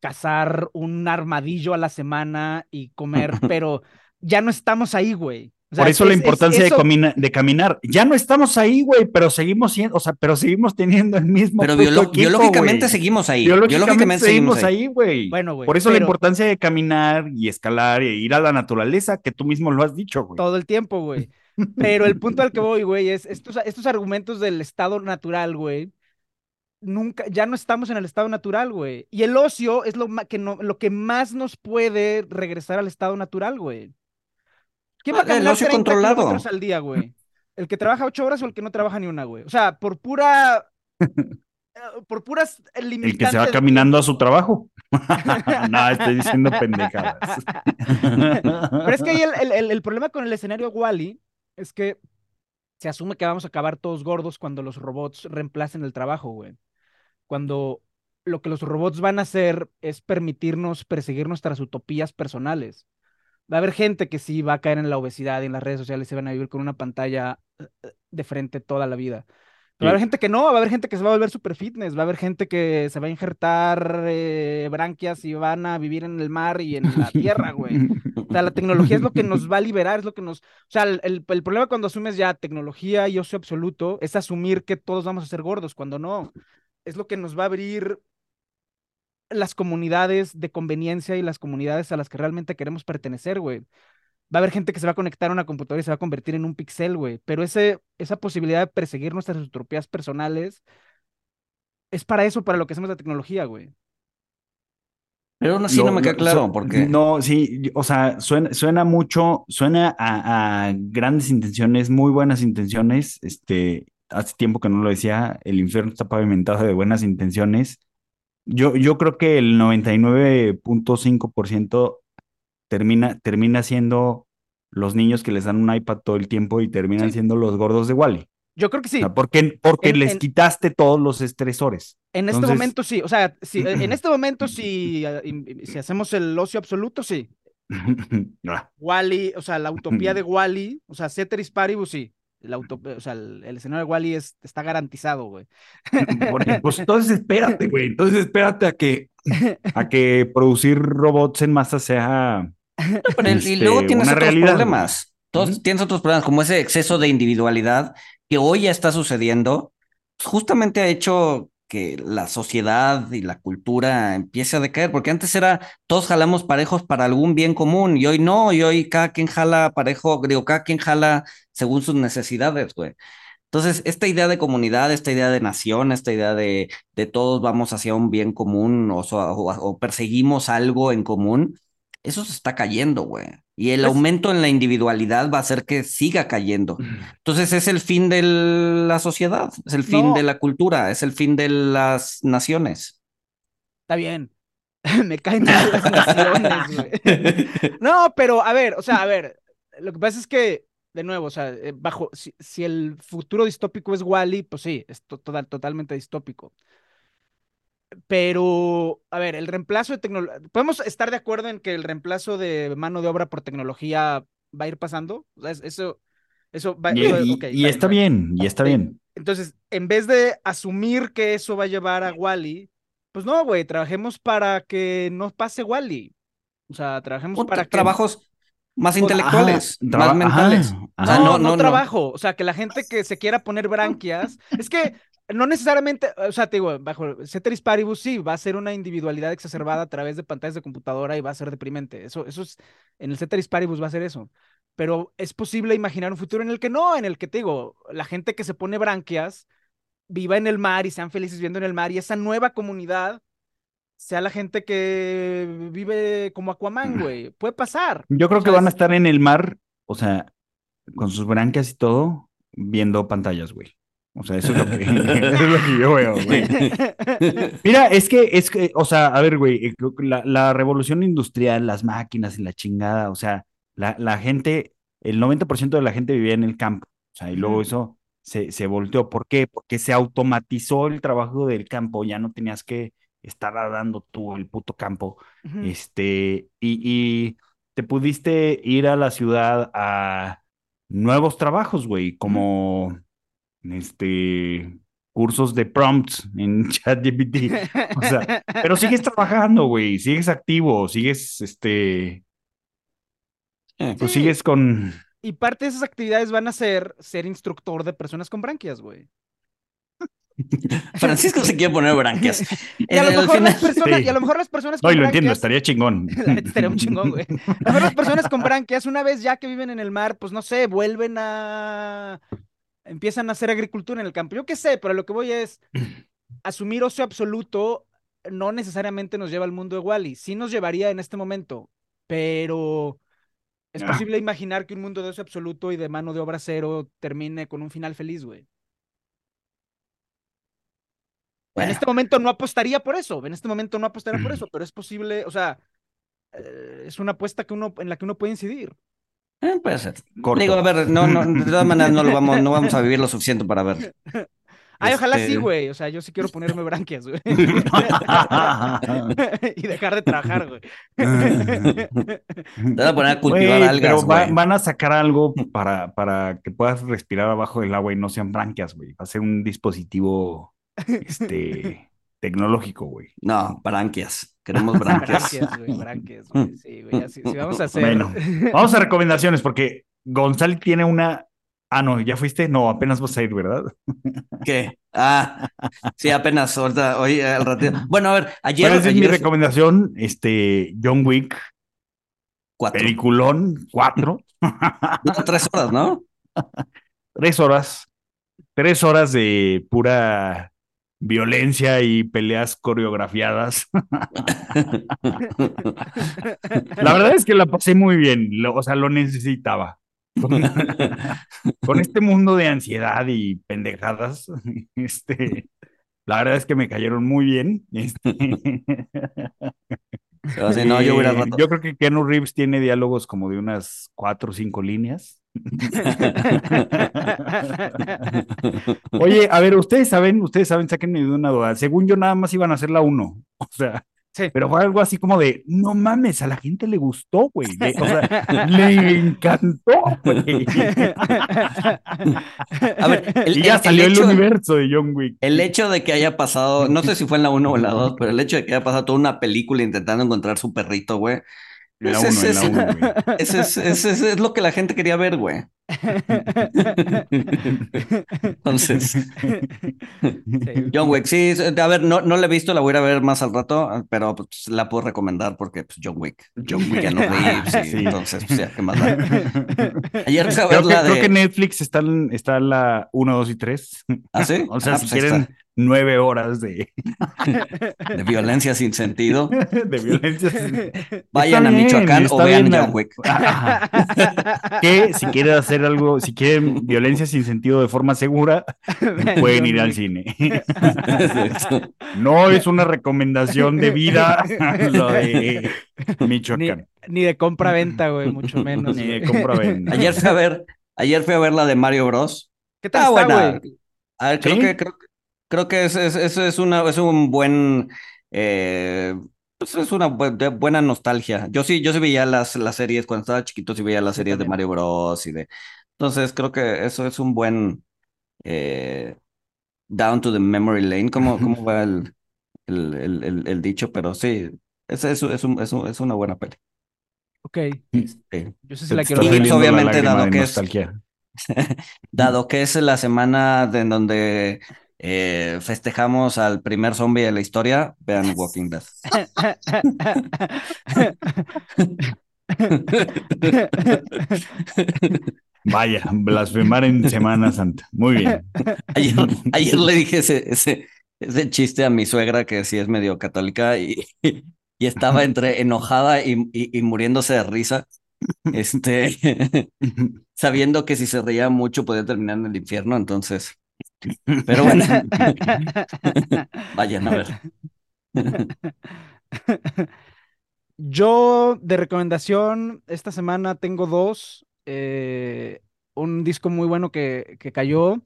cazar un armadillo a la semana y comer, [LAUGHS] pero ya no estamos ahí, güey. Por eso la importancia de, de, caminar. Ya no estamos ahí, güey, pero seguimos siendo, o sea, pero seguimos teniendo el mismo. Pero biológicamente seguimos ahí. Biológicamente, seguimos ahí, güey. Bueno, güey. Por eso la importancia de caminar y escalar e ir a la naturaleza, que tú mismo lo has dicho, güey. Todo el tiempo, güey. [LAUGHS] Pero el punto al que voy, güey, es estos, estos argumentos del estado natural, güey. Nunca, ya no estamos en el estado natural, güey. Y el ocio es lo, que no, lo que más nos puede regresar al estado natural, güey. ¿Quién va a caminar 30 controlado. al día, güey? ¿El que trabaja ocho horas o el que no trabaja ni una, güey? O sea, por pura... [LAUGHS] Por puras limitantes. El que se va caminando a su trabajo. [LAUGHS] no, estoy diciendo pendejadas. [LAUGHS] Pero es que ahí el, el, el, problema con el escenario Wally es que se asume que vamos a acabar todos gordos cuando los robots reemplacen el trabajo, güey. Cuando lo que los robots van a hacer es permitirnos perseguir nuestras utopías personales. Va a haber gente que sí va a caer en la obesidad y en las redes sociales se van a vivir con una pantalla eh, eh, de frente toda la vida. Pero va a haber gente que no, va a haber gente que se va a volver super fitness, va a haber gente que se va a injertar eh, branquias y van a vivir en el mar y en la tierra, güey. O sea, la [LAUGHS] tecnología es lo que nos va a liberar, es lo que nos... O sea, el, el, el, problema cuando asumes ya tecnología y ocio absoluto es asumir que todos vamos a ser gordos, cuando no. Es lo que nos va a abrir las comunidades de conveniencia y las comunidades a las que realmente queremos pertenecer, güey. Va a haber gente que se va a conectar a una computadora y se va a convertir en un pixel, güey. Pero ese, esa posibilidad de perseguir nuestras utopías personales es para eso, para lo que hacemos la tecnología, güey. Pero aún así no me queda claro, porque... No, sí, o sea, suena, suena mucho, suena a, a, grandes intenciones, muy buenas intenciones. Este, hace tiempo que no lo decía, el infierno está pavimentado de buenas intenciones yo, yo creo que el 99.5% termina, termina siendo los niños que les dan un iPad todo el tiempo y terminan siendo los gordos de Wally. Yo creo que sí. porque porque les quitaste todos los estresores. En este momento sí. O sea, si, [CLEARS THROAT] en este momento si, si hacemos el ocio absoluto, sí. [LAUGHS] Ah. Wally, o sea, la utopía [CLEARS THROAT] de Wally, o sea, Ceteris Paribus, sí el, auto, o sea, el, escenario de Wally es, está garantizado, güey. [LAUGHS] pues [LAUGHS] entonces espérate, güey. Entonces espérate a que, a que producir robots en masa sea. y luego este, tienes otros problemas. Todos, Tienes otros problemas, como ese exceso de individualidad que hoy ya está sucediendo. Pues justamente ha hecho que la sociedad y la cultura empiece a decaer, porque antes era todos jalamos parejos para algún bien común y hoy no, y hoy cada quien jala parejo, digo, cada quien jala según sus necesidades, güey. Entonces, esta idea de comunidad, esta idea de nación, esta idea de, de todos vamos hacia un bien común o, o, perseguimos algo en común, eso se está cayendo, güey. Y el aumento en la individualidad va a hacer que siga cayendo. Entonces es el fin de la sociedad, es el fin de la cultura, es el fin de las naciones. Está bien. [LAUGHS] Me caen mal las naciones, güey. [LAUGHS] No, pero a ver, o sea, a ver, lo que pasa es que de nuevo, o sea, eh, bajo, si, el futuro distópico es Wally, pues sí, es totalmente distópico. Pero, a ver, el reemplazo de tecnología, ¿podemos estar de acuerdo en que el reemplazo de mano de obra por tecnología va a ir pasando? O sea, eso, eso va Y, y, está bien, y está bien. Entonces, en vez de asumir que eso va a llevar a Wally, pues no, güey, trabajemos para que no pase Wally. O sea, trabajemos para que. Trabajos más intelectuales, más mentales. O sea, no, no, trabajo. O sea, que la gente que se quiera poner branquias. es que no necesariamente, o sea, te digo, bajo Ceteris Paribus sí, va a ser una individualidad exacerbada a través de pantallas de computadora y va a ser deprimente. Eso, eso es, en el Ceteris Paribus va a ser eso. Pero es posible imaginar un futuro en el que no, en el que te digo, la gente que se pone branquias viva en el mar y sean felices viviendo en el mar y esa nueva comunidad sea la gente que vive como Aquaman, güey. Puede pasar. Yo creo que van a estar en el mar, o sea, con sus branquias y todo, viendo pantallas, güey. O sea, eso es lo que, [LAUGHS] es lo que yo veo, güey. [LAUGHS] Mira, es que, es que, o sea, a ver, güey, eh, la, la revolución industrial, las máquinas y la chingada, o sea, la, la gente, el 90% de la gente vivía en el campo, o sea, y luego eso se, se volteó. ¿Por qué? Porque se automatizó el trabajo del campo, ya no tenías que estar dando tú el puto campo, este, y, y te pudiste ir a la ciudad a nuevos trabajos, güey, como este cursos de prompts en [LAUGHS] ChatGPT. O sea, pero sigues [LAUGHS] trabajando, güey, sigues activo, sigues este pues sigues con y parte de esas actividades van a ser ser instructor de personas con branquias, güey. [LAUGHS] Francisco se quiere poner branquias. Y a, lo mejor las personas, y a lo mejor las personas con no, y lo entiendo, estaría chingón. estaría un chingón, güey. A lo mejor las personas con branquias, una vez ya que viven en el mar, pues no sé, vuelven a. empiezan a hacer agricultura en el campo. Yo qué sé, pero lo que voy es. [CLEARS THROAT] Asumir ocio absoluto no necesariamente nos lleva al mundo de Wally. Sí nos llevaría en este momento, pero. Es ah. posible imaginar que un mundo de ocio absoluto y de mano de obra cero termine con un final feliz, güey. En este momento no apostaría por eso, en este momento no apostaría por [CLEARS THROAT] eso, pero es posible, o sea, eh, es una apuesta que uno, en la que uno puede incidir. Eh, puede ser. Digo, a ver, no, no, de todas maneras no lo [LAUGHS] vamos, no vamos a vivir lo suficiente para ver. Ay, ojalá sí, este, güey. O sea, yo sí quiero ponerme [LAUGHS] branquias, güey. [LAUGHS] y dejar de trabajar, güey. Te voy a poner a cultivar algas, Pero van a sacar algo para, para que puedas respirar abajo del agua y no sean branquias, güey. Va a ser un dispositivo este, tecnológico, güey. No, branquias. Queremos [LAUGHS] branquias. branquias, güey, branquias, güey. Sí, güey, así, vamos a hacer. Bueno, vamos a recomendaciones porque González tiene una. Ah, no, ¿ya fuiste? No, apenas vas a ir, ¿verdad? [LAUGHS] ¿Qué? Ah, sí, apenas, ahorita, hoy al ratito. Bueno, a ver, ayer. ¿Cuál es mi recomendación? Este, John Wick. Cuatro. Peliculón, cuatro. [LAUGHS] tres horas, ¿no? tres horas. Tres horas de pura violencia y peleas coreografiadas. [LAUGHS] la verdad es que la pasé muy bien, o sea, lo necesitaba. [LAUGHS] Con, este mundo de ansiedad y pendejadas, este, la verdad es que me cayeron muy bien. Este, eh, yo, creo que Keanu Reeves tiene diálogos como de unas cuatro o cinco líneas. Oye, a ver, ustedes saben, ustedes saben, sáquenme de una duda. Según yo, nada más iban a hacer la uno. O sea, pero fue algo así como de, no mames, a la gente le gustó, güey. o sea, [LAUGHS] le encantó, güey. A ver, [LAUGHS] y ya salió el, universo de John Wick. El hecho de que haya pasado, no sé si fue en la uno o en la dos, pero el hecho de que haya pasado toda una película intentando encontrar su perrito, güey. La uno, en la uno, güey. [LAUGHS] Ese es, es, lo que la gente quería ver, güey. [LAUGHS] Entonces. John Wick, sí, a ver, no, no la he visto, la voy a ir a ver más al rato, pero pues, la puedo recomendar porque pues, John Wick, John Wick, no Reeves, Sí. entonces, pues, ya, ¿qué más da? [LAUGHS] Ayer Creo que, la creo que de... Netflix está, en- está la 1, 2 y 3. ¿Ah, sí? O sea, Ah, si pues quieren. Nueve horas de, [LAUGHS] de violencia sin sentido, [LAUGHS] de violencia. [LAUGHS] vayan Está a bien, Michoacán o vean bien, John ah. Que si quieren hacer algo, si quieren violencia sin sentido de forma segura, pueden ir al cine. No es una recomendación de vida lo de Michoacán. ni de compra-venta, güey, mucho menos. Ni de compra-venta. Ayer fui a ver, ayer fui a ver la de Mario Bros. ¿Qué tal Ah, está, buena. güey? A ver, creo ¿Sí? que, creo, creo que es, es, es, es una, es un buen, eh, pues es una bu- de- buena nostalgia. Yo sí, yo sí veía las, las series, cuando estaba chiquito sí veía las series de. Mario Bros. y de, entonces creo que eso es un buen, eh, down to the memory lane, ¿cómo, cómo [LAUGHS] va el, el, el, el, el dicho? Pero sí, es, es, es, un- es, un- es una buena peli. Ok, Este, yo sé si la quiero ver. la obviamente, lágrima dado que es- nostalgia. [LAUGHS] Dado que es la semana de en donde eh, festejamos al primer zombie de la historia, vean Walking Dead. [LAUGHS] Vaya, blasfemar en Semana Santa. Muy bien. Ayer, ayer le dije ese, ese, ese chiste a mi suegra que sí es medio católica y, y estaba entre enojada y, y, y muriéndose de risa, este, [LAUGHS] sabiendo que si se reía mucho podía terminar en el infierno, entonces, pero [LAUGHS] bueno, [LAUGHS] vayan a ver. [LAUGHS] Yo de recomendación esta semana tengo dos. eh, un disco muy bueno que, que cayó,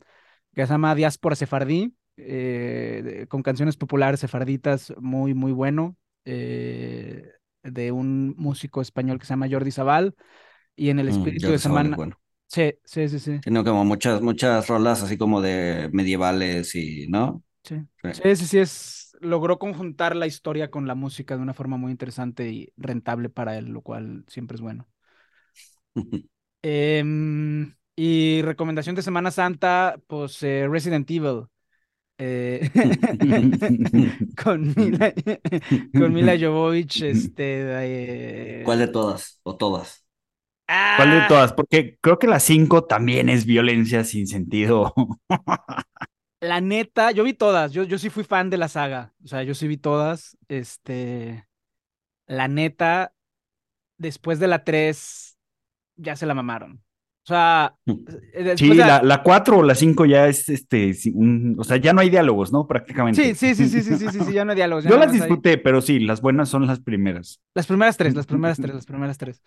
que se llama Diáspora Sefardí, eh, con canciones populares sefarditas, muy, muy bueno, eh, de un músico español que se llama Jordi Sabal. Y en el Mm, espíritu de semana. bueno. Sí, sí, sí, sí. Tiene como muchas, muchas rolas así como de medievales y, ¿no? Sí, Sí. sí, sí, es, logró conjuntar la historia con la música de una forma muy interesante y rentable para él, lo cual siempre es bueno. [LAUGHS] Em, y recomendación de Semana Santa, pues eh, Resident Evil. eh, [LAUGHS] [LAUGHS] con Mila, con Mila Jovovich, este... eh, ¿Cuál de todas? ¿O todas? ¿Cuál de ¡ah! todas? Porque creo que la 5 también es violencia sin sentido. La neta, yo vi todas, yo, yo sí fui fan de la saga, o sea, yo sí vi todas, este, la neta, después de la 3, ya se la mamaron. O sea, eh, Sí, de la, la 4 o la 5 ya es este, un- o sea, ya no hay diálogos, ¿no? Prácticamente. Sí, sí, sí, sí, sí, sí, sí, sí, ya no hay diálogos. Yo las hay- disfruté, pero sí, las buenas son las primeras. Las primeras tres, las primeras tres, las primeras tres.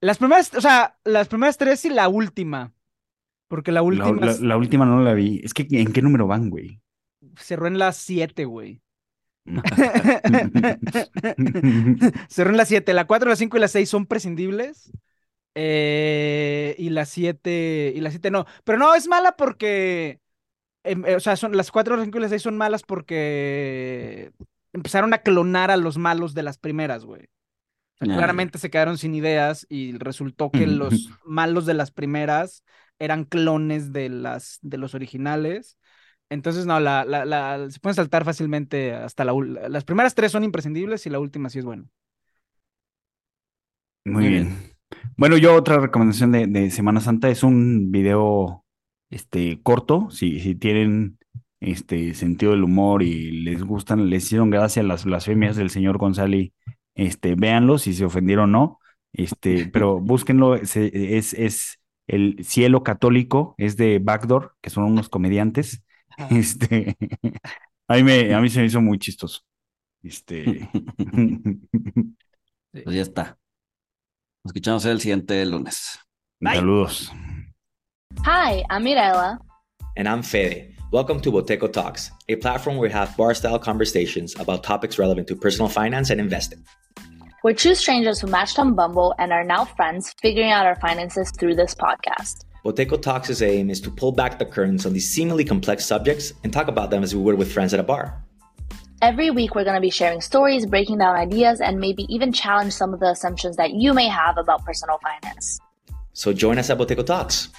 Las primeras, o sea, las primeras tres y la última, porque la última la- la última no la vi. Es que, ¿en qué número van, güey? cerró en las siete, güey. [LAUGHS] Cerró en las 7. La 4, la 5 y la 6 son prescindibles. Eh, y la 7 y la 7 no. Pero no, es mala porque. em, eh, o sea, son, las 4, la 5 y la 6 son malas porque empezaron a clonar a los malos de las primeras, güey. Ya. claramente se quedaron sin ideas y resultó que los malos de las primeras eran clones de las de los originales. Entonces, no, la, la, la- se pueden saltar fácilmente hasta la Las primeras tres son imprescindibles y la última sí es buena. Muy Muy bien. Bueno, yo otra recomendación de, de Semana Santa es un video este, corto. Si, si tienen este sentido del humor y les gustan, les hicieron gracia las blasfemias del señor González, este, véanlo si se ofendieron o no. Este, [LAUGHS] pero búsquenlo, se- es, es el cielo católico, es de Backdoor, que son unos comediantes. [LAUGHS] Este, a mí me, a mí se me hizo muy chistoso. Este, [LAUGHS] Pues ya está. Nos escuchamos el siguiente lunes. Bye. saludos. Hi, I'm Mirella. And I'm Fede. Welcome to Boteco Talks, a platform where we have bar style conversations about topics relevant to personal finance and investing. We're two strangers who matched on Bumble and are now friends figuring out our finances through this podcast. Boteco Talks' aim is to pull back the curtains on these seemingly complex subjects and talk about them as we would with friends at a bar. Every week, we're going to be sharing stories, breaking down ideas, and maybe even challenge some of the assumptions that you may have about personal finance. So join us at Boteco Talks.